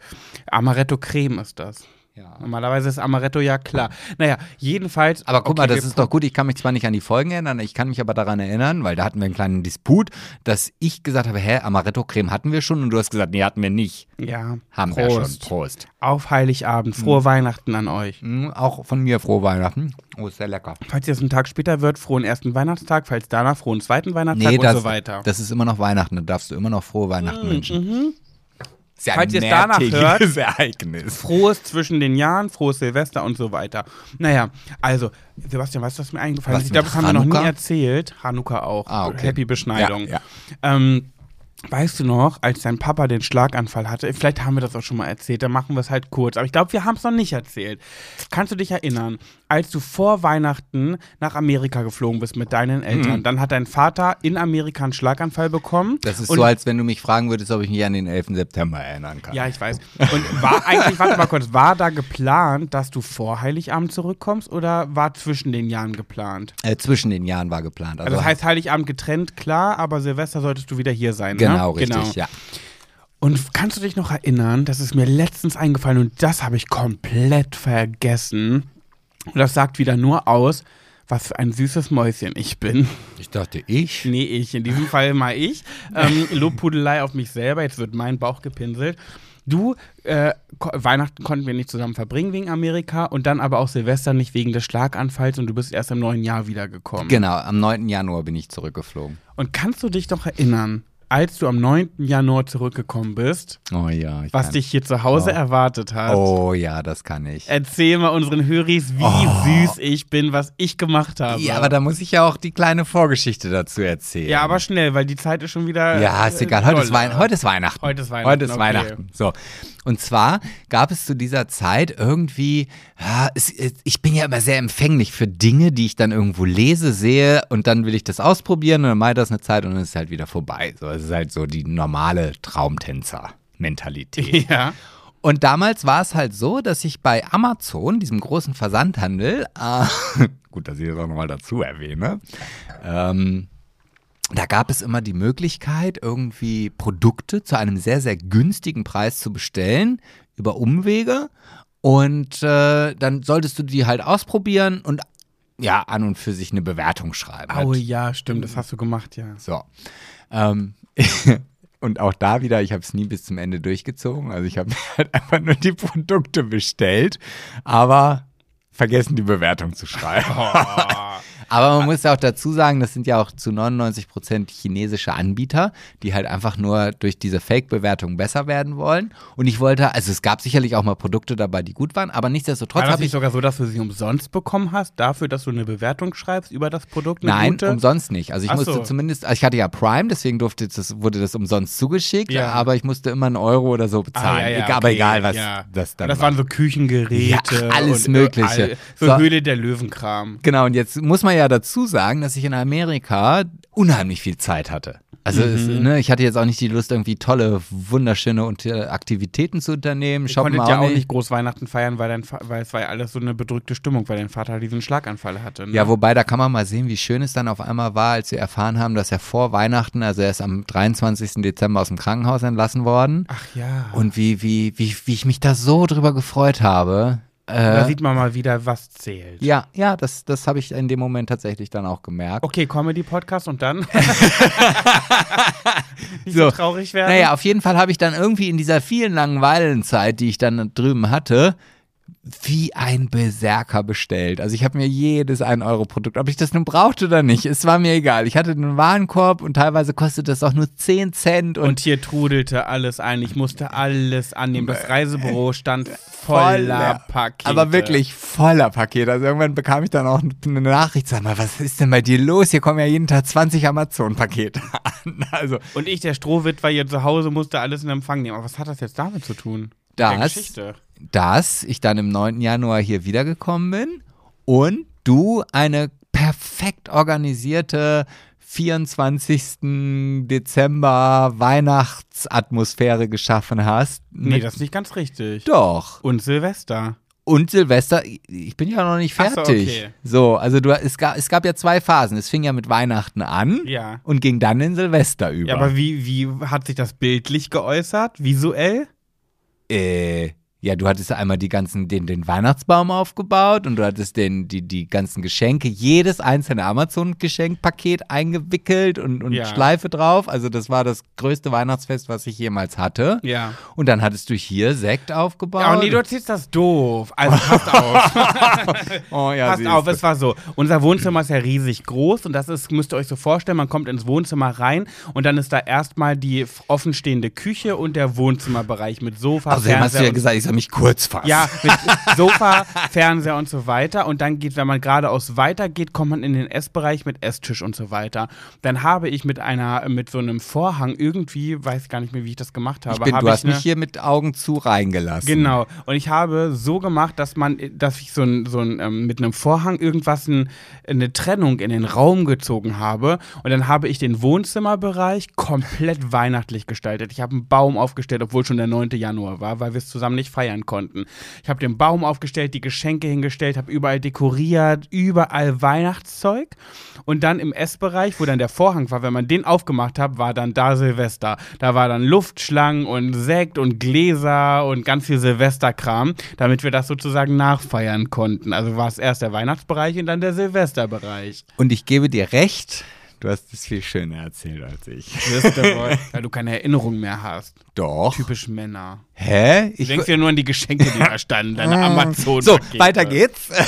Amaretto-Creme ist das. Ja. Normalerweise ist Amaretto ja klar. Naja, jedenfalls. Aber guck okay, mal, das ist doch gut. Ich kann mich zwar nicht an die Folgen erinnern, ich kann mich aber daran erinnern, weil da hatten wir einen kleinen Disput, dass ich gesagt habe, hä, Amaretto-Creme hatten wir schon und du hast gesagt, nee, hatten wir nicht. Ja, Haben wir schon. Prost. Prost. Auf Heiligabend. Frohe Weihnachten an euch. Mm, auch von mir frohe Weihnachten. Oh, ist sehr lecker. Falls ihr es einen Tag später wird, frohen ersten Weihnachtstag. Falls danach, frohen zweiten Weihnachtstag Nee, und das, so weiter. das ist immer noch Weihnachten. Da darfst du immer noch frohe Weihnachten wünschen. Ist ja Mhm. Falls ihr es danach mehrtägiges *laughs* Ereignis. Frohes zwischen den Jahren, frohes Silvester und so weiter. Naja, also, Sebastian, weißt du, was mir eingefallen Was ist? Ich glaube, das haben wir noch nie erzählt. Hanukkah auch. Ah, okay. Happy Beschneidung. Ja, Ähm, weißt du noch, als dein Papa den Schlaganfall hatte, vielleicht haben wir das auch schon mal erzählt, dann machen wir es halt kurz. Aber ich glaube, wir haben es noch nicht erzählt. Kannst du dich erinnern, als du vor Weihnachten nach Amerika geflogen bist mit deinen Eltern, dann hat dein Vater in Amerika einen Schlaganfall bekommen. Mhm. Das ist so, als wenn du mich fragen würdest, ob ich mich an den 11. September erinnern kann. Ja, ich weiß. Und war *laughs* eigentlich, warte mal kurz, war da geplant, dass du vor Heiligabend zurückkommst oder war zwischen den Jahren geplant? Äh, zwischen den Jahren war geplant. Also das heißt Heiligabend getrennt, klar, aber Silvester solltest du wieder hier sein, genau, ne? Richtig, ja. Und kannst du dich noch erinnern, das ist mir letztens eingefallen und das habe ich komplett vergessen. Und das sagt wieder nur aus, was für ein süßes Mäuschen ich bin. Ich dachte, ich? Nee, ich. In diesem Fall mal ich. Ähm, Lobpudelei auf mich selber. Jetzt wird mein Bauch gepinselt. Du, äh, Weihnachten konnten wir nicht zusammen verbringen wegen Amerika und dann aber auch Silvester nicht wegen des Schlaganfalls und du bist erst im neuen Jahr wiedergekommen. Genau, am 9. Januar bin ich zurückgeflogen. Und kannst du dich doch erinnern, als du am 9. Januar zurückgekommen bist, Oh ja. Was dich hier zu Hause Oh. erwartet hat? Oh ja, das kann ich. Erzähl mal unseren Höris, wie süß ich bin, was ich gemacht habe. Oh. Ja, aber da muss ich ja auch die kleine Vorgeschichte dazu erzählen. Ja, aber schnell, weil die Zeit ist schon wieder. Ja, ist äh, egal. Heute ist. Wein heute ist Weihnachten. Heute ist Weihnachten, Heute ist okay. Weihnachten. So. Und zwar gab es zu dieser Zeit irgendwie, ja, es, ich bin ja immer sehr empfänglich für Dinge, die ich dann irgendwo lese, sehe und dann will ich das ausprobieren und dann mache ich das eine Zeit und dann ist es halt wieder vorbei. So, es ist halt so die normale Traumtänzer-Mentalität. Ja. Und damals war es halt so, dass ich bei Amazon, diesem großen Versandhandel, äh, *laughs* gut, dass ich das auch nochmal dazu erwähne, ähm, da gab es immer die Möglichkeit, irgendwie Produkte zu einem sehr, sehr günstigen Preis zu bestellen über Umwege. Und äh, dann solltest du die halt ausprobieren und ja, an und für sich eine Bewertung schreiben. Oh ja, stimmt, das hast du gemacht, ja. So. Ähm, *laughs* und auch da wieder, ich habe es nie bis zum Ende durchgezogen. Also ich habe halt einfach nur die Produkte bestellt, aber vergessen die Bewertung zu schreiben. *laughs* aber man muss ja auch dazu sagen, das sind ja auch zu 99 Prozent chinesische Anbieter, die halt einfach nur durch diese Fake-Bewertung besser werden wollen. Und ich wollte, also es gab sicherlich auch mal Produkte dabei, die gut waren, aber nichtsdestotrotz War habe nicht ich sogar so, dass du sie umsonst bekommen hast, dafür, dass du eine Bewertung schreibst über das Produkt? Nein, gute? umsonst nicht. Also ich Ach musste so. zumindest, also ich hatte ja Prime, deswegen durfte das, wurde das umsonst zugeschickt, Ja. aber ich musste immer einen Euro oder so bezahlen. Ah, ja, ja, Egal, Aber okay, egal, was das dann Das war. waren so Küchengeräte. Ja, alles und, Mögliche. All, so, So. Höhle der Löwenkram. Genau, und jetzt muss man ja dazu sagen, dass ich in Amerika unheimlich viel Zeit hatte. Also es, Mhm. ne, ich hatte jetzt auch nicht die Lust, irgendwie tolle, wunderschöne und, äh, Aktivitäten zu unternehmen. Ich konnte ja auch nicht. groß Weihnachten feiern, weil, dein weil es war ja alles so eine bedrückte Stimmung, weil dein Vater diesen Schlaganfall hatte. Ne? Ja, wobei, da kann man mal sehen, wie schön es dann auf einmal war, als wir erfahren haben, dass er vor Weihnachten, also er ist am 23. Dezember aus dem Krankenhaus entlassen worden. Ach ja. Und wie, wie, wie, wie ich mich da so drüber gefreut habe. Da Äh, sieht man mal wieder, was zählt. ja, ja, das, das habe ich in dem Moment tatsächlich dann auch gemerkt. Okay, Comedy-Podcast und dann? *laughs* Nicht so, So. traurig werden? Naja, auf jeden Fall habe ich dann irgendwie in dieser vielen Langeweilenzeit, die ich dann drüben hatte, wie ein Berserker bestellt. Also ich habe mir jedes 1-Euro-Produkt, ob ich das nun brauchte oder nicht, es war mir egal. Ich hatte einen Warenkorb und teilweise kostet das auch nur 10 Cent und Und hier trudelte alles ein. Ich musste alles annehmen. Das Reisebüro stand voller Pakete. Aber wirklich voller Pakete. Also irgendwann bekam ich dann auch eine Nachricht, sag mal, was ist denn bei dir los? Hier kommen ja jeden Tag 20 Amazon-Pakete *laughs* an. Also Und ich, der Strohwitwer hier zu Hause, musste alles in Empfang nehmen. Aber was hat das jetzt damit zu tun? Das- Geschichte. Dass ich dann im 9. Januar hier wiedergekommen bin und du eine perfekt organisierte 24. Dezember Weihnachtsatmosphäre geschaffen hast. Nee, das ist nicht ganz richtig. doch. Und Silvester. Und Silvester, ich bin ja noch nicht Ach so, fertig. okay. So, also du, es, gab, es gab ja zwei Phasen. Es fing ja mit Weihnachten an Ja. und ging dann in Silvester über. Ja, aber wie, wie hat sich das bildlich geäußert? Visuell? äh, ja, du hattest einmal die ganzen, den, den Weihnachtsbaum aufgebaut und du hattest den, die, die ganzen Geschenke, jedes einzelne Amazon-Geschenkpaket eingewickelt und, und Ja. Schleife drauf. Also das war das größte Weihnachtsfest, was ich jemals hatte. Ja. Und dann hattest du hier Sekt aufgebaut. Ja, nee, du erzählst das doof. Also passt auf. *laughs* oh, ja, Passt auf, es war so. Unser Wohnzimmer ist ja riesig groß und das ist, müsst ihr euch so vorstellen, man kommt ins Wohnzimmer rein und dann ist da erstmal die offenstehende Küche und der Wohnzimmerbereich mit Sofa, Also, hast du ja gesagt, ich soll mich kurz fassen. Ja, mit Sofa, Fernseher und so weiter. Und dann geht, wenn man geradeaus weitergeht, kommt man in den Essbereich mit Esstisch und so weiter. Dann habe ich mit einer, mit so einem Vorhang irgendwie, weiß gar nicht mehr, wie ich das gemacht habe. ich bin, habe du hast mich hier mit Augen zu reingelassen. Genau. Und ich habe so gemacht, dass man, dass ich so ein, so ein ähm, mit einem Vorhang irgendwas ein, eine Trennung in den Raum gezogen habe. Und dann habe ich den Wohnzimmerbereich komplett weihnachtlich gestaltet. Ich habe einen Baum aufgestellt, obwohl schon der 9. Januar war, weil wir es zusammen nicht feiern feiern konnten. Ich habe den Baum aufgestellt, die Geschenke hingestellt, habe überall dekoriert, überall Weihnachtszeug. Und dann im Essbereich, wo dann der Vorhang war, wenn man den aufgemacht hat, war dann da Silvester. Da war dann Luftschlangen und Sekt und Gläser und ganz viel Silvesterkram, damit wir das sozusagen nachfeiern konnten. Also war es erst der Weihnachtsbereich und dann der Silvesterbereich. Und ich gebe dir recht, du hast es viel schöner erzählt als ich. *laughs* *laughs* Weil du keine Erinnerung mehr hast. Doch. Typisch Männer. Hä? Du denkst ja nur an die Geschenke, die da standen, deine amazon so, weiter geht's. *laughs*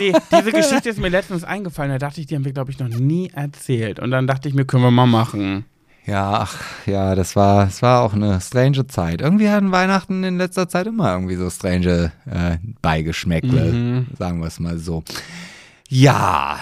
Nee, diese Geschichte ist mir letztens eingefallen. Da dachte ich, die haben wir, glaube ich, noch nie erzählt. Und dann dachte ich mir, können wir mal machen. Ja, ach, ja, das war, das war auch eine strange Zeit. Irgendwie hatten Weihnachten in letzter Zeit immer irgendwie so strange äh, Beigeschmäckle, Mhm. sagen wir es mal so. Ja,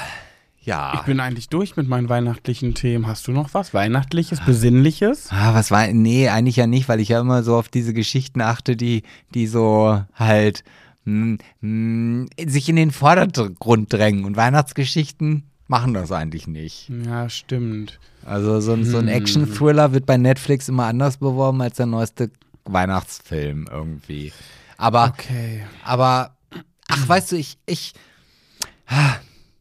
ja. Ich bin eigentlich durch mit meinen weihnachtlichen Themen. Hast du noch was? Weihnachtliches, Besinnliches? Ah, was war, nee, eigentlich ja nicht, weil ich ja immer so auf diese Geschichten achte, die, die so halt mh, mh, sich in den Vordergrund drängen. Und Weihnachtsgeschichten machen das eigentlich nicht. Ja, stimmt. Also so, ein- so ein Hm. Action-Thriller wird bei Netflix immer anders beworben als der neueste Weihnachtsfilm irgendwie. Aber, Okay. aber, ach, weißt du, ich, ich, ah,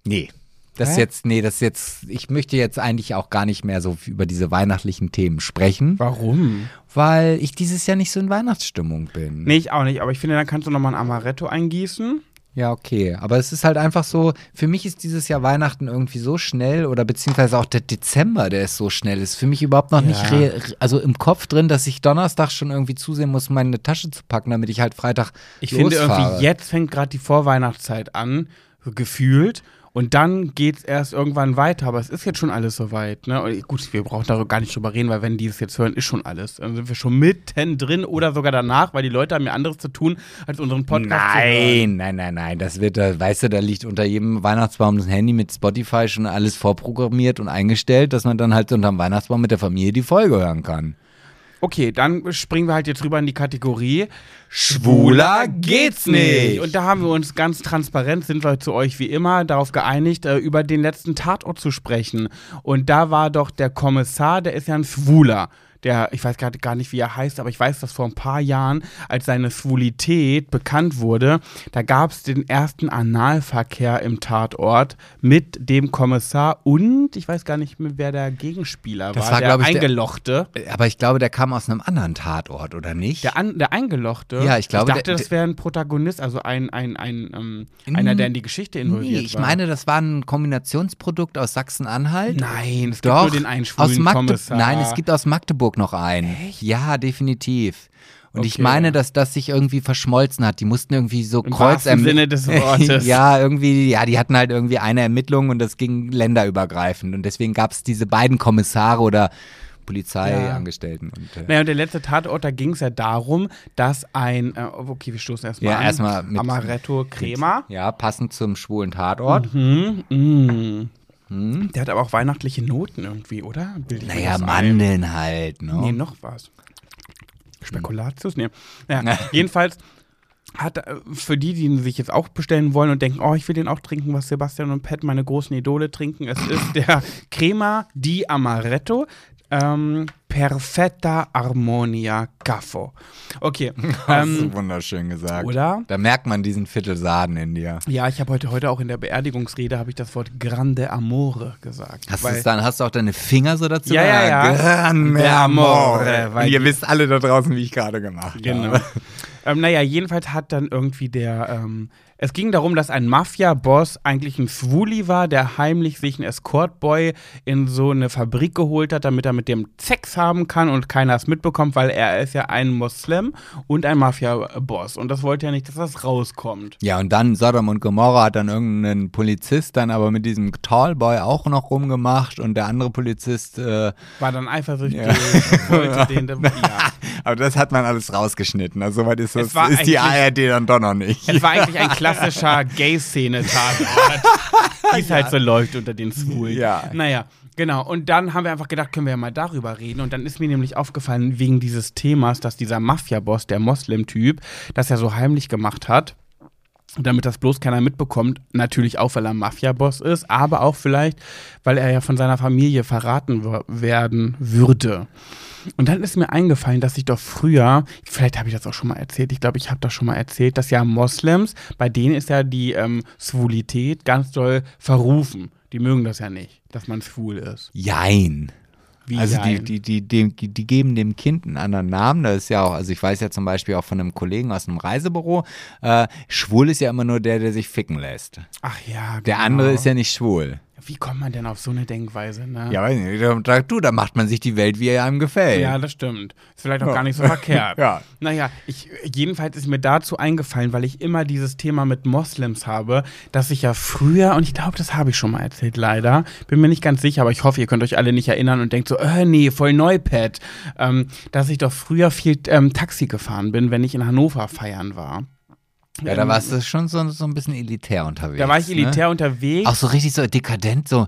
nee. Das ist jetzt, nee, das ist jetzt, ich möchte jetzt eigentlich auch gar nicht mehr so über diese weihnachtlichen Themen sprechen, Warum? weil ich dieses Jahr nicht so in Weihnachtsstimmung bin. Nee, ich auch nicht. Aber ich finde, dann kannst du nochmal ein Amaretto eingießen. Ja, okay. Aber es ist halt einfach so, für mich ist dieses Jahr Weihnachten irgendwie so schnell oder beziehungsweise auch der Dezember, der ist so schnell, ist für mich überhaupt noch nicht, Ja. re also im Kopf drin, dass ich Donnerstag schon irgendwie zusehen muss, meine Tasche zu packen, damit ich halt Freitag Ich finde losfahre. irgendwie, jetzt fängt gerade die Vorweihnachtszeit an, gefühlt. Und dann geht's erst irgendwann weiter. Aber es ist jetzt schon alles soweit. Ne? Und gut, wir brauchen darüber gar nicht drüber reden, weil wenn die es jetzt hören, ist schon alles. Dann sind wir schon mittendrin oder sogar danach, weil die Leute haben ja anderes zu tun, als unseren Podcast zu hören. Nein, nein, nein, nein. Das wird, da, weißt du, da liegt unter jedem Weihnachtsbaum das Handy mit Spotify schon alles vorprogrammiert und eingestellt, dass man dann halt unterm Weihnachtsbaum mit der Familie die Folge hören kann. Okay, dann springen wir halt jetzt rüber in die Kategorie Schwuler geht's nicht. Und da haben wir uns ganz transparent, sind wir zu euch wie immer, darauf geeinigt, äh, über den letzten Tatort zu sprechen. Und da war doch der Kommissar, der ist ja ein Schwuler. Der, ich weiß gerade gar nicht, wie er heißt, aber ich weiß, dass vor ein paar Jahren, als seine Schwulität bekannt wurde, da gab es den ersten Analverkehr im Tatort mit dem Kommissar und ich weiß gar nicht mehr, wer der Gegenspieler Das war, war, der ich, der- Eingelochte. Aber ich glaube, der kam aus einem anderen Tatort, oder nicht? Der, An der Eingelochte? Ja, ich glaube, Ich dachte, der- das wäre ein Protagonist, also ein, ein, ein, ähm, einer, der in die Geschichte involviert Nee, ich war. meine, das war ein Kombinationsprodukt aus Sachsen-Anhalt. Nein, es Doch, gibt nur den einen schwulen aus Magde Kommissar. Nein, es gibt aus Magdeburg noch einen. Ja, definitiv. Und ich Okay. meine, dass das sich irgendwie verschmolzen hat. Die mussten irgendwie so Im Kreuz wahrsten Sinne des *laughs* Wortes. ja, irgendwie, ja, die hatten halt irgendwie eine Ermittlung und das ging länderübergreifend. Und deswegen gab es diese beiden Kommissare oder Polizeiangestellten. Und, äh, Naja, und der letzte Tatort, da ging es ja darum, dass ein, äh, okay, wir stoßen erstmal Ja, an. erstmal mit- Amaretto Crema. ja, passend zum schwulen Tatort. Mhm. Mm. Der hat aber auch weihnachtliche Noten irgendwie, oder? Bild ich mir Naja, das ein? Mandeln halt, ne? Nee, noch was. Spekulatius? Nee. Naja, *laughs* jedenfalls hat äh, für die, die ihn sich jetzt auch bestellen wollen und denken, oh, ich will den auch trinken, was Sebastian und Pat, meine großen Idole, trinken. Es ist der Crema di Amaretto. Ähm, Perfetta Harmonia Caffo. Okay. *laughs* Du ähm, wunderschön gesagt. oder? Da merkt man diesen Viertelsaden in dir. Ja, ich habe heute, heute auch in der Beerdigungsrede habe ich das Wort Grande Amore gesagt. Hast, du weil- dann, hast du auch deine Finger so dazu? Ja, ja, ja. Grande Amore, Amore. ihr wisst alle da draußen, wie ich gerade gemacht Genau. habe. ähm, naja, jedenfalls hat dann irgendwie der, ähm, es ging darum, dass ein Mafia-Boss eigentlich ein Swuli war, der heimlich sich einen Escort-Boy in so eine Fabrik geholt hat, damit er mit dem Sex haben kann und keiner es mitbekommt, weil er ist ja ein Moslem und ein Mafia-Boss. Und das wollte ja nicht, dass das rauskommt. Ja, und dann Sodom und Gomorra hat dann irgendein Polizist dann aber mit diesem Tallboy auch noch rumgemacht und der andere Polizist, äh, War dann eifersüchtig, Ja. *laughs* wollte den, *laughs* ja. aber das hat man alles rausgeschnitten. Also soweit ist, das, ist die ARD dann doch noch nicht. Es war eigentlich ein *laughs* klassischer *laughs* Gay-Szene-Tatort, wie *laughs* es halt so läuft unter den Schwulen. Ja. Naja, genau. Und dann haben wir einfach gedacht, können wir ja mal darüber reden. Und dann ist mir nämlich aufgefallen, wegen dieses Themas, dass dieser Mafia-Boss, der Moslem-Typ, das ja so heimlich gemacht hat. Damit das bloß keiner mitbekommt. Natürlich auch, weil er Mafia-Boss ist, aber auch vielleicht, weil er ja von seiner Familie verraten werden würde. Und dann ist mir eingefallen, dass ich doch früher, vielleicht habe ich das auch schon mal erzählt, ich glaube, ich habe das schon mal erzählt, dass ja Moslems, bei denen ist ja die ähm, Schwulität ganz doll verrufen. Die mögen das ja nicht, dass man schwul ist. Jein. Wie also die, die, die, die, die geben dem Kind einen anderen Namen. Das ist ja auch, also ich weiß ja zum Beispiel auch von einem Kollegen aus einem Reisebüro, äh, schwul ist ja immer nur der, der sich ficken lässt. Ach ja, Der genau. andere ist ja nicht schwul. Wie kommt man denn auf so eine Denkweise, ne? Ja, weiß nicht. Du, da macht man sich die Welt, wie er einem gefällt. Ja, das stimmt. Ist vielleicht auch Ja. gar nicht so verkehrt. *laughs* Ja. Naja, ich, jedenfalls ist mir dazu eingefallen, weil ich immer dieses Thema mit Moslems habe, dass ich ja früher, und ich glaube, das habe ich schon mal erzählt, leider, bin mir nicht ganz sicher, aber ich hoffe, ihr könnt euch alle nicht erinnern und denkt so, äh, nee, voll neu, Pat, ähm, dass ich doch früher viel ähm, Taxi gefahren bin, wenn ich in Hannover feiern war. Ja, da warst du schon so, so ein bisschen elitär unterwegs. Da war ich elitär Ne? unterwegs. Auch so richtig so dekadent, so.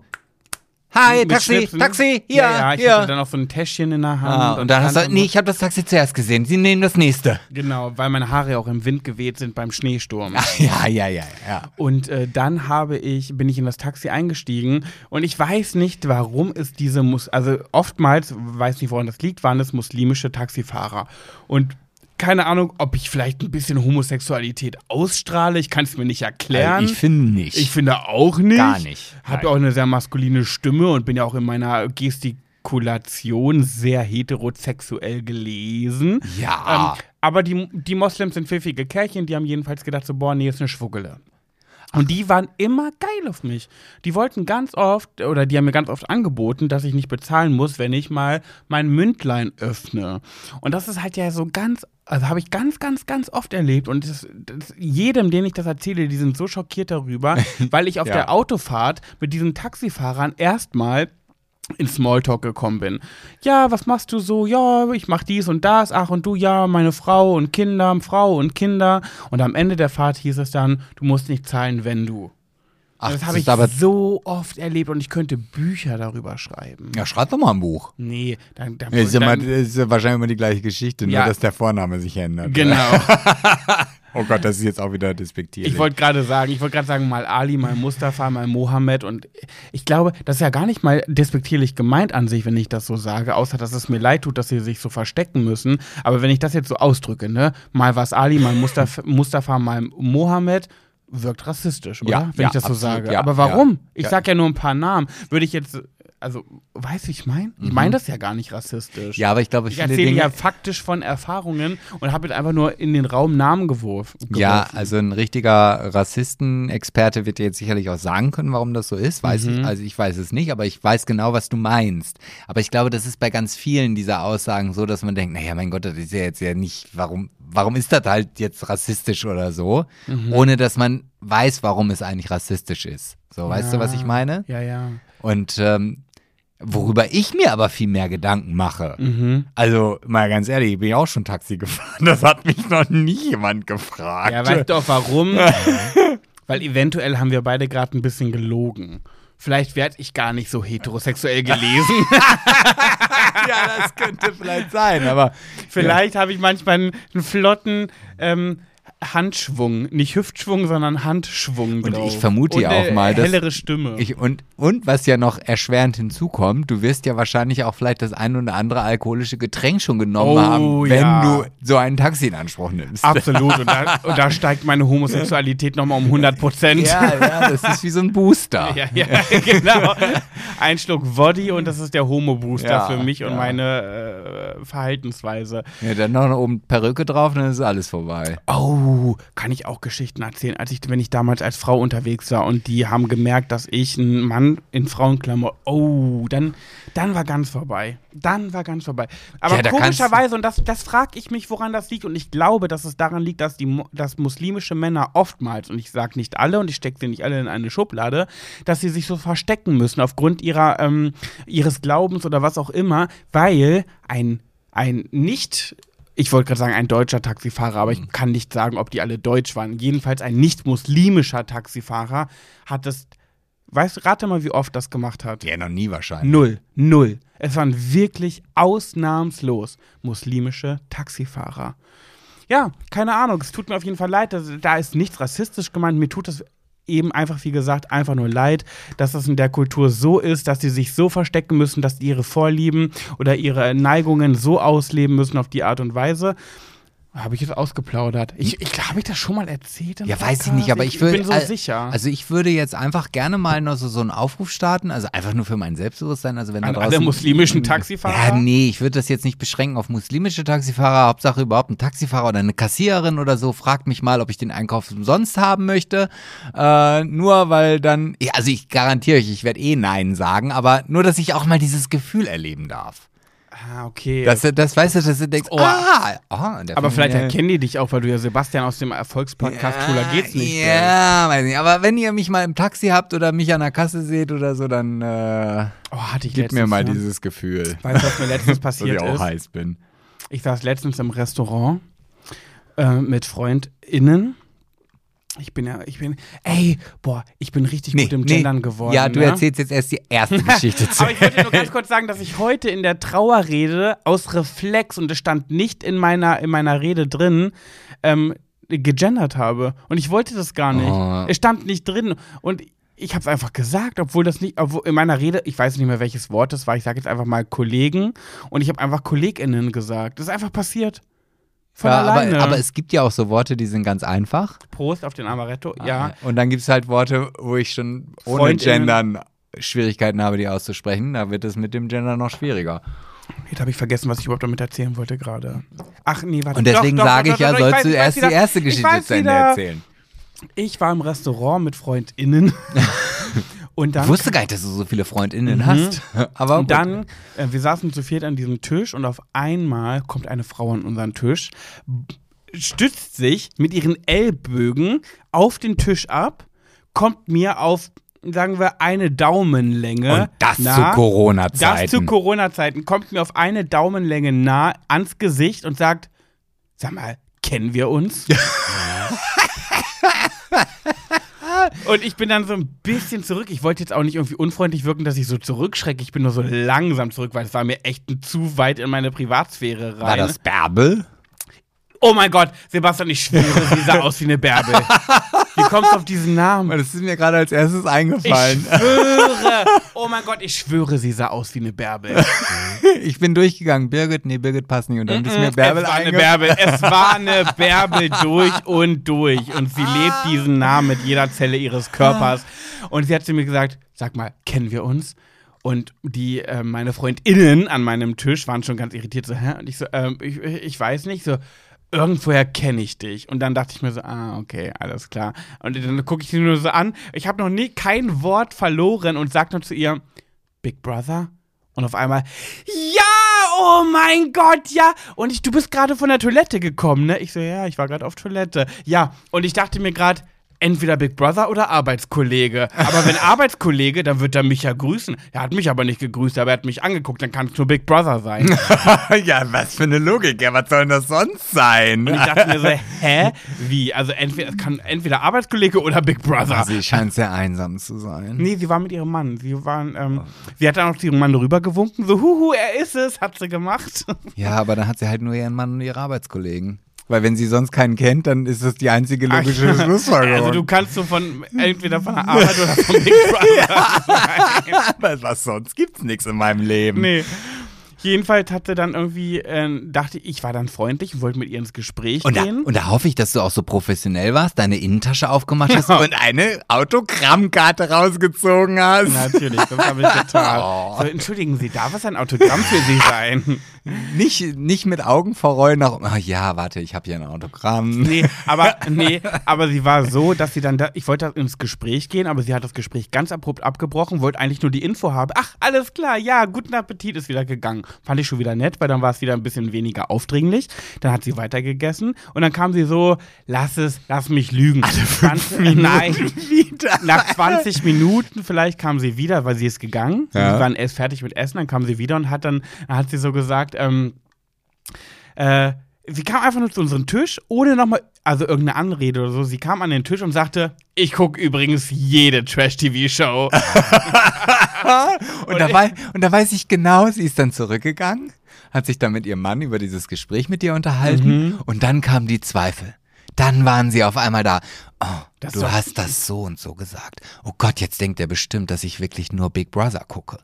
Hi, mit Taxi, Schnipsen. Taxi, hier, Ja, ja, ich hier. hatte dann auch so ein Täschchen in der Hand. Ah, und dann hast du, stand nee, ich habe das Taxi zuerst gesehen. Sie nehmen das nächste. Genau, weil meine Haare auch im Wind geweht sind beim Schneesturm. Ja, ja, ja, ja. Und äh, dann habe ich, bin ich in das Taxi eingestiegen und ich weiß nicht, warum es diese Mus also oftmals, weiß nicht, woran das liegt, waren es muslimische Taxifahrer. Und keine Ahnung, ob ich vielleicht ein bisschen Homosexualität ausstrahle, ich kann es mir nicht erklären. Ich finde nicht. Ich finde auch nicht. Gar nicht. Habe ja auch eine sehr maskuline Stimme und bin ja auch in meiner Gestikulation sehr heterosexuell gelesen. Ja. Ähm, aber die, die Moslems sind pfiffige Kerlchen, die haben jedenfalls gedacht, so, boah, nee, ist eine Schwuggele. Und die waren immer geil auf mich. Die wollten ganz oft, oder die haben mir ganz oft angeboten, dass ich nicht bezahlen muss, wenn ich mal mein Mündlein öffne. Und das ist halt ja so ganz, also habe ich ganz, ganz, ganz oft erlebt. Und das, das, jedem, den ich das erzähle, die sind so schockiert darüber, *laughs* weil ich auf Ja. der Autofahrt mit diesen Taxifahrern erstmal in Smalltalk gekommen bin. Ja, was machst du so? Ja, ich mach dies und das. Ach, und du, ja, meine Frau und Kinder, Frau und Kinder. Und am Ende der Fahrt hieß es dann, du musst nicht zahlen, wenn du. Ach, das habe ich aber. so oft erlebt und ich könnte Bücher darüber schreiben. Ja, schreib doch mal ein Buch. Nee, dann, dann, Ja, ist, ja dann mal, ist ja wahrscheinlich immer die gleiche Geschichte, nur Ja. dass der Vorname sich ändert. genau. *laughs* Oh Gott, das ist jetzt auch wieder despektierlich. Ich wollte gerade sagen, ich wollte gerade sagen, mal Ali, mal Mustafa, mal Mohammed und ich glaube, das ist ja gar nicht mal despektierlich gemeint an sich, wenn ich das so sage, außer dass es mir leid tut, dass sie sich so verstecken müssen. Aber wenn ich das jetzt so ausdrücke, ne, mal was Ali, mal Mustafa, Mustafa mal Mohammed, wirkt rassistisch, oder? Ja, wenn ja, ich das so absolut, sage. ja, Aber warum? ich Ja. sag ja nur ein paar Namen. Würde ich jetzt, also, wie ich meine? Ich meine das ja gar nicht rassistisch. Mhm. ja, aber ich glaube, Ich viele erzähle Dinge. ja faktisch von Erfahrungen und habe jetzt einfach nur in den Raum Namen geworfen. Ja, also ein richtiger Rassistenexperte wird dir jetzt sicherlich auch sagen können, warum das so ist. Weiß Mhm. ich, also ich weiß es nicht, aber ich weiß genau, was du meinst. Aber ich glaube, das ist bei ganz vielen dieser Aussagen so, dass man denkt, naja, mein Gott, das ist ja jetzt ja nicht, warum, warum ist das halt jetzt rassistisch oder so, Mhm. ohne dass man weiß, warum es eigentlich rassistisch ist. So, weißt du, was ich meine? Ja, ja. Und ähm, worüber ich mir aber viel mehr Gedanken mache. Mhm. Also, mal ganz ehrlich, ich bin ja auch schon Taxi *laughs* gefahren. Das hat mich noch nie jemand gefragt. Ja, weißt du auch warum? *laughs* Weil eventuell haben wir beide gerade ein bisschen gelogen. Vielleicht werde ich gar nicht so heterosexuell gelesen. *laughs* ja, das könnte vielleicht sein, aber Vielleicht habe ich manchmal einen, einen flotten ähm, Handschwung. Nicht Hüftschwung, sondern Handschwung Und drauf. ich vermute Und ja auch mal, dass hellere Stimme. ich und und was ja noch erschwerend hinzukommt, du wirst ja wahrscheinlich auch vielleicht das ein oder andere alkoholische Getränk schon genommen Oh, haben, wenn ja. du so einen Taxi in Anspruch nimmst. Absolut. Und da, *laughs* und da steigt meine Homosexualität nochmal um 100 Prozent. Ja, ja, das ist wie so ein Booster. *laughs* Ja, ja, genau. Ein Schluck Woddy und das ist der Homo-Booster Ja, für mich und ja. meine äh, Verhaltensweise. Ja, dann noch oben Perücke drauf, dann ist alles vorbei. Oh, kann ich auch Geschichten erzählen, als ich, wenn ich damals als Frau unterwegs war und die haben gemerkt, dass ich ein Mann in Frauenklamotten, oh, dann, dann war ganz vorbei. Dann war ganz vorbei. Aber Ja, komischerweise, und das, das frage ich mich, woran das liegt, und ich glaube, dass es daran liegt, dass, die, dass muslimische Männer oftmals, und ich sage nicht alle, und ich stecke sie nicht alle in eine Schublade, dass sie sich so verstecken müssen aufgrund ihrer, ähm, ihres Glaubens oder was auch immer, weil ein, ein nicht ich wollte gerade sagen, ein deutscher Taxifahrer, aber ich kann nicht sagen, ob die alle deutsch waren. Jedenfalls ein nicht-muslimischer Taxifahrer hat es, weißt du, rate mal, wie oft das gemacht hat. Ja, noch nie wahrscheinlich. Null, null. Es waren wirklich ausnahmslos muslimische Taxifahrer. ja, keine Ahnung. Es tut mir auf jeden Fall leid. Da ist nichts rassistisch gemeint. Mir tut das eben einfach, wie gesagt, einfach nur leid, dass das in der Kultur so ist, dass sie sich so verstecken müssen, dass ihre Vorlieben oder ihre Neigungen so ausleben müssen auf die Art und Weise. Habe ich jetzt ausgeplaudert? Ich, ich habe ich das schon mal erzählt? Ja, weiß ich nicht, aber ich, würde. bin so al- sicher. Also ich würde jetzt einfach gerne mal noch so, so einen Aufruf starten, also einfach nur für mein Selbstbewusstsein. Also wenn An da alle draußen, muslimischen Taxifahrer? Ja, nee, ich würde das jetzt nicht beschränken auf muslimische Taxifahrer. Hauptsache überhaupt ein Taxifahrer oder eine Kassiererin oder so fragt mich mal, ob ich den Einkauf umsonst haben möchte. Äh, nur weil dann, ja, also ich garantiere euch, ich werde eh Nein sagen, aber nur, dass ich auch mal dieses Gefühl erleben darf. Ah, okay. Dass du das, weißt du, dass du denkst, Oh. ah, der aber vielleicht erkennen die dich auch, weil du ja Sebastian aus dem Erfolgspodcast Cooler geht's nicht. Ja, weiß nicht. Aber wenn ihr mich mal im Taxi habt oder mich an der Kasse seht oder so, dann äh, Oh, hatte ich gebt mir mal ne? dieses Gefühl, Weißt du, was mir letztens *laughs* dass ich passiert auch ist? heiß bin. Ich saß letztens im Restaurant äh, mit FreundInnen. Ich bin ja, ich bin, ey, boah, ich bin richtig gut im Gendern geworden. Ja, du ne? erzählst jetzt erst die erste *laughs* Geschichte zu. Aber ich wollte nur ganz kurz sagen, dass ich heute in der Trauerrede aus Reflex, und es stand nicht in meiner, in meiner Rede drin, ähm, gegendert habe. Und ich wollte das gar nicht. Oh. Es stand nicht drin. Und ich habe es einfach gesagt, obwohl das nicht, obwohl in meiner Rede, ich weiß nicht mehr, welches Wort das war, ich sage jetzt einfach mal Kollegen. Und ich habe einfach KollegInnen gesagt. Das ist einfach passiert. Von ja, alleine. aber, aber es gibt ja auch so Worte, die sind ganz einfach. Prost auf den Amaretto. Ja. Und dann gibt es halt Worte, wo ich schon ohne Freundinnen. Gendern Schwierigkeiten habe, die auszusprechen. Da wird es mit dem Gender noch schwieriger. Jetzt habe ich vergessen, was ich überhaupt damit erzählen wollte gerade. Ach nee, warte. Und deswegen Doch, doch, sage doch, ich ja, sollst weiß- du erst wieder. die erste Ich Geschichte zu Ende erzählen. Ich war im Restaurant mit FreundInnen. *laughs* und dann, Ich wusste gar nicht, dass du so viele FreundInnen hast. *laughs* Aber Mhm. und dann äh, wir saßen zu viert an diesem Tisch und auf einmal kommt eine Frau an unseren Tisch, stützt sich mit ihren Ellbögen auf den Tisch ab, kommt mir auf, sagen wir, eine Daumenlänge. Und das nah. zu Das Corona-Zeiten. zu Corona-Zeiten kommt mir auf eine Daumenlänge nah ans Gesicht und sagt: Sag mal, kennen wir uns? *laughs* und ich bin dann so ein bisschen zurück. Ich wollte jetzt auch nicht irgendwie unfreundlich wirken, dass ich so zurückschrecke. Ich bin nur so langsam zurück, weil es war mir echt zu weit in meine Privatsphäre rein. War das Bärbel? Oh mein Gott, Sebastian, ich schwöre, sie sah aus wie eine Bärbel. Wie kommst du auf diesen Namen? Das ist mir gerade als erstes Ich eingefallen. schwöre, oh mein Gott, ich schwöre, sie sah aus wie eine Bärbel. *laughs* Ich bin durchgegangen. Birgit, nee, Birgit passt nicht. Und dann ist mir Bärbel es war eine. Bärbel. *laughs* Es war eine Bärbel durch und durch. Und sie lebt diesen Namen mit jeder Zelle ihres Körpers. Und sie hat zu mir gesagt: Sag mal, kennen wir uns? Und die, äh, meine FreundInnen an meinem Tisch waren schon ganz irritiert. So, hä? Und ich so, ähm, ich, ich weiß nicht, so, irgendwoher kenne ich dich. Und dann dachte ich mir so, ah, okay, alles klar. Und dann gucke ich sie nur so an. Ich habe noch nie kein Wort verloren und sag nur zu ihr, Big Brother? Und auf einmal, ja, oh mein Gott, ja. Und ich, du bist gerade von der Toilette gekommen, ne? Ich so, ja, ich war gerade auf Toilette. Ja, und ich dachte mir gerade, entweder Big Brother oder Arbeitskollege. Aber wenn *laughs* Arbeitskollege, dann wird er mich ja grüßen. Er hat mich aber nicht gegrüßt, aber er hat mich angeguckt, dann kann es nur Big Brother sein. *laughs* ja, was für eine Logik. Ja, was soll denn das sonst sein? Und ich dachte mir so, *laughs* hä? Wie? Also entweder, es kann entweder Arbeitskollege oder Big Brother. Sie scheint sehr einsam zu sein. Nee, sie war mit ihrem Mann. Sie waren, ähm, sie hat dann auch zu ihrem Mann rüber gewunken. So, huhu, er ist es, hat sie gemacht. Ja, aber dann hat sie halt nur ihren Mann und ihre Arbeitskollegen. Weil wenn sie sonst keinen kennt, dann ist das die einzige logische Schlussfolgerung. Also du kannst so von entweder von der Arbeit oder vom Big *laughs* Brother. Aber was sonst gibt's nichts in meinem Leben. Nee. Jedenfalls hatte dann irgendwie, äh, dachte ich, ich war dann freundlich und wollte mit ihr ins Gespräch Und da, gehen. und da hoffe ich, dass du auch so professionell warst, deine Innentasche aufgemacht hast und eine Autogrammkarte rausgezogen hast. Natürlich, das habe ich getan. *laughs* Oh. So, entschuldigen Sie, darf es ein Autogramm für Sie sein? Nicht, nicht mit Augen verrollen nach, oh ja, warte, ich habe hier ein Autogramm. Nee, aber *laughs* nee, aber sie war so, dass sie dann da, ich wollte ins Gespräch gehen, aber sie hat das Gespräch ganz abrupt abgebrochen, wollte eigentlich nur die Info haben. Ach, alles klar, ja, guten Appetit ist wieder gegangen. Fand ich schon wieder nett, weil dann war es wieder ein bisschen weniger aufdringlich. Dann hat sie weitergegessen und dann kam sie so, lass es, lass mich lügen. Alle fünf *laughs* Nein, wieder. nach 20 Minuten vielleicht kam sie wieder, weil sie ist gegangen. Ja. Sie waren erst fertig mit Essen, dann kam sie wieder und hat dann, dann hat sie so gesagt, ähm, äh, sie kam einfach nur zu unserem Tisch, ohne nochmal, also irgendeine Anrede oder so. Sie kam an den Tisch und sagte, ich gucke übrigens jede Trash-TV-Show. *laughs* Und, da wei- und da weiß ich genau, sie ist dann zurückgegangen, hat sich dann mit ihrem Mann über dieses Gespräch mit dir unterhalten und dann kamen die Zweifel. Dann waren sie auf einmal da. Oh, Das du hast das so und so gesagt. Oh Gott, jetzt denkt er bestimmt, dass ich wirklich nur Big Brother gucke.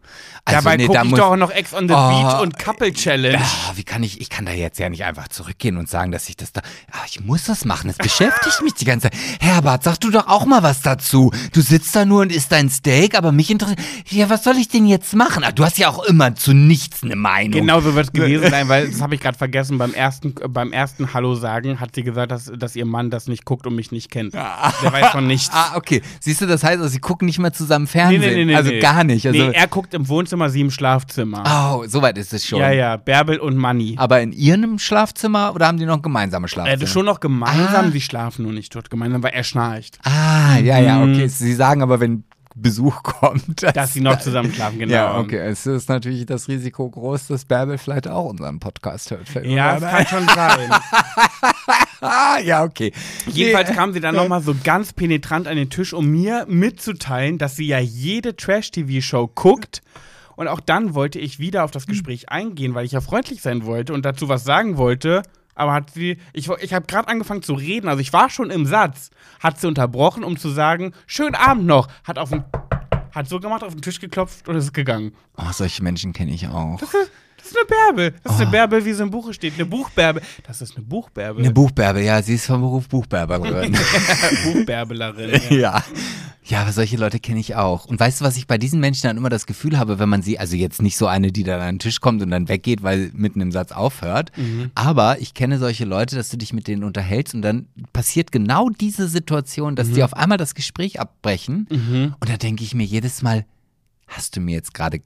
Also, Dabei nee, gucke da ich muss- doch auch noch Ex on the Oh, Beach und Couple Challenge. Ah, wie kann ich, ich kann da jetzt ja nicht einfach zurückgehen und sagen, dass ich das da, ah, ich muss das machen, es beschäftigt mich die ganze Zeit. Herbert, sag du doch auch mal was dazu. Du sitzt da nur und isst dein Steak, aber mich interessiert, ja, was soll ich denn jetzt machen? Ah, du hast ja auch immer zu nichts eine Meinung. Genau so wird es gewesen sein, weil das habe ich gerade vergessen. Beim ersten, beim ersten Hallo sagen hat sie gesagt, dass, dass ihr Mann das nicht guckt und mich nicht kennt. Der weiß von nichts. *laughs* Ah, okay. Siehst du, das heißt, also, sie gucken nicht mehr zusammen Fernsehen. also gar nicht. Also, nee, er guckt im Wohnzimmer, sie im Schlafzimmer. oh, soweit ist es schon. ja, ja, Bärbel und Manni. Aber in ihrem Schlafzimmer oder haben die noch ein gemeinsames Er Schlafzimmer? hatte schon noch gemeinsam, Ah. sie schlafen nur nicht dort gemeinsam, weil er schnarcht. Ah, ja, ja, Mhm. okay. Sie sagen aber, wenn Besuch kommt, Dass sie noch *laughs* zusammen schlafen, genau. Ja, okay. Es ist natürlich das Risiko groß, dass Bärbel vielleicht auch unseren Podcast hört. Ja, das kann schon sein. *laughs* Ja, okay. Jedenfalls kam sie dann nochmal so ganz penetrant an den Tisch, um mir mitzuteilen, dass sie ja jede Trash-TV-Show guckt. Und auch dann wollte ich wieder auf das Gespräch eingehen, weil ich ja freundlich sein wollte und dazu was sagen wollte. Aber hat sie, ich, ich habe gerade angefangen zu reden, also ich war schon im Satz, hat sie unterbrochen, um zu sagen, schönen Abend noch, hat auf den, hat so gemacht, auf den Tisch geklopft und ist gegangen. Oh, solche Menschen kenne ich auch. Das ist eine Bärbel. Das ist eine Bärbel, wie es im Buche steht. Eine Buchbärbel. Das ist eine Buchbärbel. Eine Buchbärbel, ja, sie ist vom Beruf Buchbärberin. *laughs* Buchbärbelerin. Ja. ja. Ja, aber solche Leute kenne ich auch. Und weißt du, was ich bei diesen Menschen dann immer das Gefühl habe, wenn man sie, also jetzt nicht so eine, die dann an den Tisch kommt und dann weggeht, weil mitten im Satz aufhört, aber ich kenne solche Leute, dass du dich mit denen unterhältst und dann passiert genau diese Situation, dass die auf einmal das Gespräch abbrechen und da denke ich mir jedes Mal, hast du mir jetzt gerade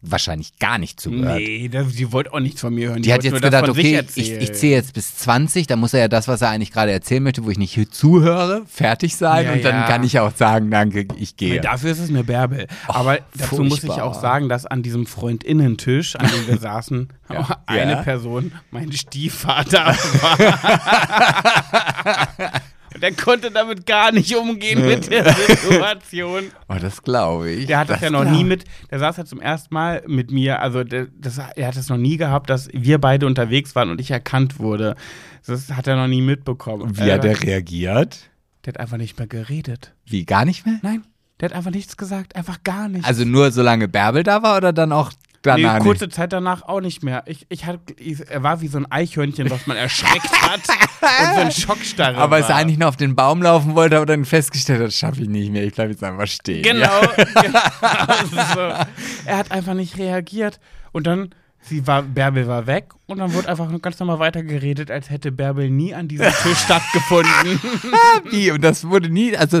wahrscheinlich gar nicht zugehört? Nee, das, die wollte auch nichts von mir hören. Die hat wollte jetzt gedacht, okay, ich, ich zähle jetzt bis 20, dann muss er ja das, was er eigentlich gerade erzählen möchte, wo ich nicht zuhöre, fertig sein Ja, und dann ja. kann ich auch sagen, danke, ich gehe. Nee, Dafür ist es eine Bärbel. Aber dazu muss ich furchtbar. auch sagen, dass an diesem Freundinnentisch, an dem wir *laughs* saßen, *laughs* eine Ja. Person mein Stiefvater *laughs* war. Und der konnte damit gar nicht umgehen mit der Situation. *laughs* Oh, das glaube ich. Der hat das, ja noch nie mit, der saß ja zum ersten Mal mit mir, also der, das, er hat es noch nie gehabt, dass wir beide unterwegs waren und ich erkannt wurde. Das hat er noch nie mitbekommen. Wie hat Äh, er reagiert? Der hat einfach nicht mehr geredet. Wie, gar nicht mehr? Nein, der hat einfach nichts gesagt, einfach gar nichts. Also nur solange Bärbel da war oder dann auch nee, danach kurze Zeit danach auch nicht mehr. Ich, ich hat, er war wie so ein Eichhörnchen, was man erschreckt hat *laughs* und so ein Schockstarre nicht? Aber war. als er eigentlich noch auf den Baum laufen wollte, aber dann festgestellt hat, schaffe ich nicht mehr, ich bleibe jetzt einfach stehen. Genau, Ja. *laughs* genau so. Er hat einfach nicht reagiert. Und dann, sie war, Bärbel war weg und dann wurde einfach nur ganz normal weitergeredet, als hätte Bärbel nie an diesem Tisch *laughs* stattgefunden. Wie? Und das wurde nie, also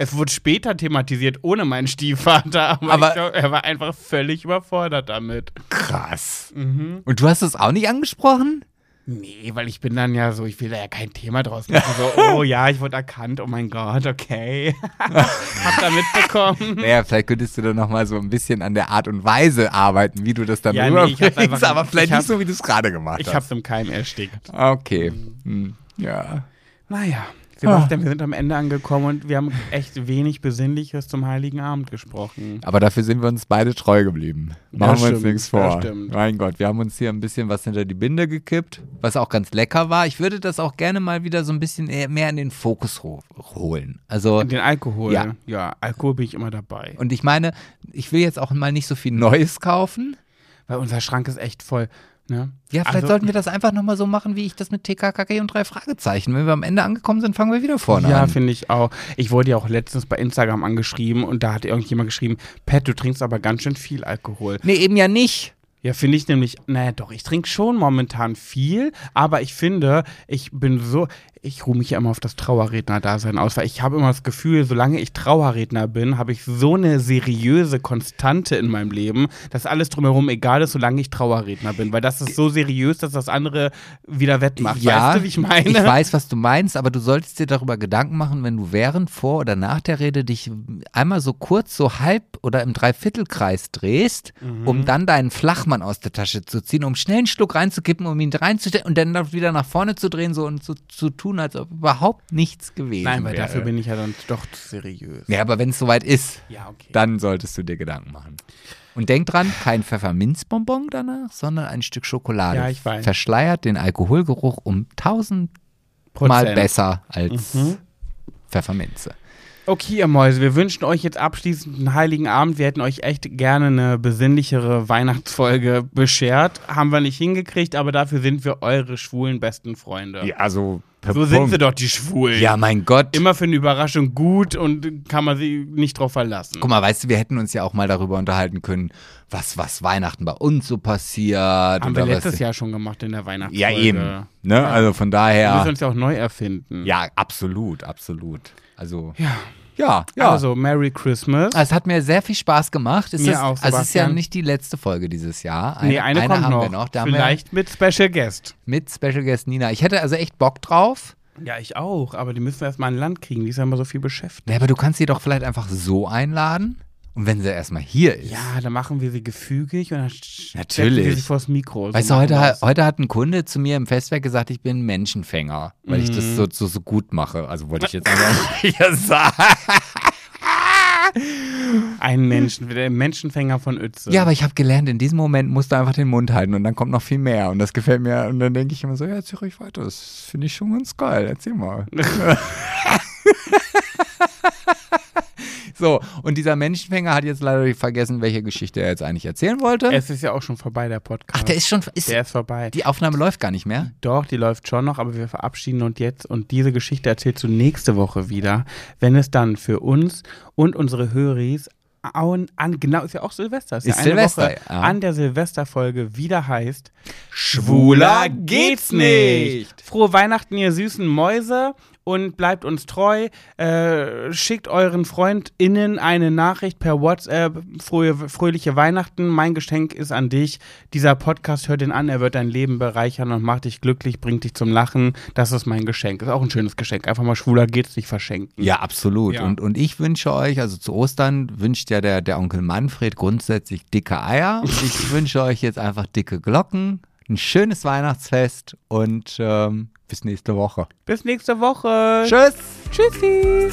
Es wurde später thematisiert ohne meinen Stiefvater, aber, *laughs* Aber- ich glaub, er war einfach völlig überfordert damit. krass. Mhm. Und du hast das auch nicht angesprochen? Nee, weil ich bin dann ja so, ich will da ja kein Thema draus machen. So, *laughs* oh ja, ich wurde erkannt, oh mein Gott, okay. *laughs* Hab da mitbekommen. Naja, vielleicht könntest du dann nochmal so ein bisschen an der Art und Weise arbeiten, wie du das dann Ja, nee, ich rüberbringst, einfach- aber vielleicht ich hab- nicht so, wie du es gerade gemacht Ich hast. hab's im Keim erstickt. Okay. Hm. Ja. Naja, Ah. Sebastian, wir sind am Ende angekommen und wir haben echt wenig Besinnliches zum Heiligen Abend gesprochen. Aber dafür sind wir uns beide treu geblieben. Machen wir uns stimmt, nichts ja, vor. stimmt. mein Gott, wir haben uns hier ein bisschen was hinter die Binde gekippt, was auch ganz lecker war. Ich würde das auch gerne mal wieder so ein bisschen eher mehr in den Fokus ho holen. Also, Und den Alkohol, Ja. ja. Alkohol bin ich immer dabei. und ich meine, ich will jetzt auch mal nicht so viel Neues kaufen. Weil unser Schrank ist echt voll. Ne? Ja, vielleicht Also- sollten wir das einfach nochmal so machen, wie ich das mit TKKG und drei Fragezeichen. Wenn wir am Ende angekommen sind, fangen wir wieder vorne Ja, an. finde ich auch. Ich wurde ja auch letztens bei Instagram angeschrieben und da hat irgendjemand geschrieben, Pat, du trinkst aber ganz schön viel Alkohol. Nee, eben ja nicht. Ja, finde ich nämlich, naja doch, ich trinke schon momentan viel, aber ich finde, ich bin so, ich ruhe mich ja immer auf das Trauerredner-Dasein aus, weil ich habe immer das Gefühl, solange ich Trauerredner bin, habe ich so eine seriöse Konstante in meinem Leben, dass alles drumherum egal ist, solange ich Trauerredner bin, weil das ist so seriös, dass das andere wieder wettmacht. weißt du, wie ich meine? Ich weiß, was du meinst, aber du solltest dir darüber Gedanken machen, wenn du während, vor oder nach der Rede dich einmal so kurz, so halb oder im Dreiviertelkreis drehst, Mhm. um dann deinen Flachmann aus der Tasche zu ziehen, um schnell einen Schluck reinzukippen, um ihn reinzustellen und dann wieder nach vorne zu drehen so und so zu tun, als ob überhaupt nichts gewesen Nein, weil wäre. dafür bin ich ja dann doch seriös. Ja, aber wenn es soweit ist, Ja, okay. dann solltest du dir Gedanken machen. Und denkt dran, kein Pfefferminzbonbon danach, sondern ein Stück Schokolade. Ja, ich weiß. Verschleiert den Alkoholgeruch um tausendmal besser als Mhm. Pfefferminze. Okay, ihr Mäuse, wir wünschen euch jetzt abschließend einen heiligen Abend. Wir hätten euch echt gerne eine besinnlichere Weihnachtsfolge beschert. Haben wir nicht hingekriegt, aber dafür sind wir eure schwulen besten Freunde. also so sind sie doch, die Schwulen. Ja, mein Gott. Immer für eine Überraschung gut und kann man sich nicht drauf verlassen. Guck mal, weißt du, wir hätten uns ja auch mal darüber unterhalten können, was, was Weihnachten bei uns so passiert. Haben wir letztes Jahr schon gemacht in der Weihnachtsfolge. Ja, eben. Ne? Also von Wir daher. müssen uns ja auch neu erfinden. Ja, absolut, absolut. Also, Ja. Ja, ja. Also, Merry Christmas. es hat mir sehr viel Spaß gemacht. Es Mir ist, auch, also es ist ja Sebastian. nicht die letzte Folge dieses Jahr. nee, eine, kommt haben noch. wir noch. Da Vielleicht mit Special Guest. wir mit Special Guest Nina. Ich hätte also echt Bock drauf. Ja, ich auch. Aber die müssen wir erstmal an Land kriegen. Die ist ja immer so viel beschäftigt. Ja, aber du kannst sie doch vielleicht einfach so einladen. Und wenn sie erstmal hier ist. Ja, dann machen wir sie gefügig und dann Natürlich. wir sie vors Mikro. So Weißt du, heute, wir's. heute hat ein Kunde zu mir im Festwerk gesagt, ich bin Menschenfänger, weil ich Mhm. das so, so, so gut mache. Also wollte ich jetzt einfach *laughs* sagen. Ein Menschen, der Menschenfänger von Uetze. Ja, aber ich habe gelernt, in diesem Moment musst du einfach den Mund halten und dann kommt noch viel mehr. Und das gefällt mir. Und dann denke ich immer so, ja, erzähl ruhig weiter. Das finde ich schon ganz geil. Erzähl mal. *laughs* *laughs* so, und dieser Menschenfänger hat jetzt leider vergessen, welche Geschichte er jetzt eigentlich erzählen wollte. Es ist ja auch schon vorbei, der Podcast. Ach, der ist schon. Ist, Der ist vorbei. die Aufnahme läuft gar nicht mehr. Doch, die läuft schon noch, aber wir verabschieden uns jetzt und diese Geschichte erzählst du nächste Woche wieder, wenn es dann für uns und unsere Höris an, an genau, ist ja auch Silvester, ist, Ist ja Silvester, Woche ja. an der Silvesterfolge wieder heißt Schwuler geht's nicht. Frohe Weihnachten, ihr süßen Mäuse und bleibt uns treu. Äh, schickt euren FreundInnen eine Nachricht per WhatsApp. Frohe, fröhliche Weihnachten. Mein Geschenk ist an dich. Dieser Podcast hört ihn an. Er wird dein Leben bereichern und macht dich glücklich, bringt dich zum Lachen. Das ist mein Geschenk. Ist auch ein schönes Geschenk. Einfach mal schwuler geht's nicht verschenken. Ja, absolut. Ja. Und, und ich wünsche euch, also zu Ostern wünscht ja der, der Onkel Manfred grundsätzlich dicke Eier. Und *laughs* ich wünsche euch jetzt einfach dicke Glocken, ein schönes Weihnachtsfest und ähm, bis nächste Woche. Bis nächste Woche. Tschüss! Tschüssi.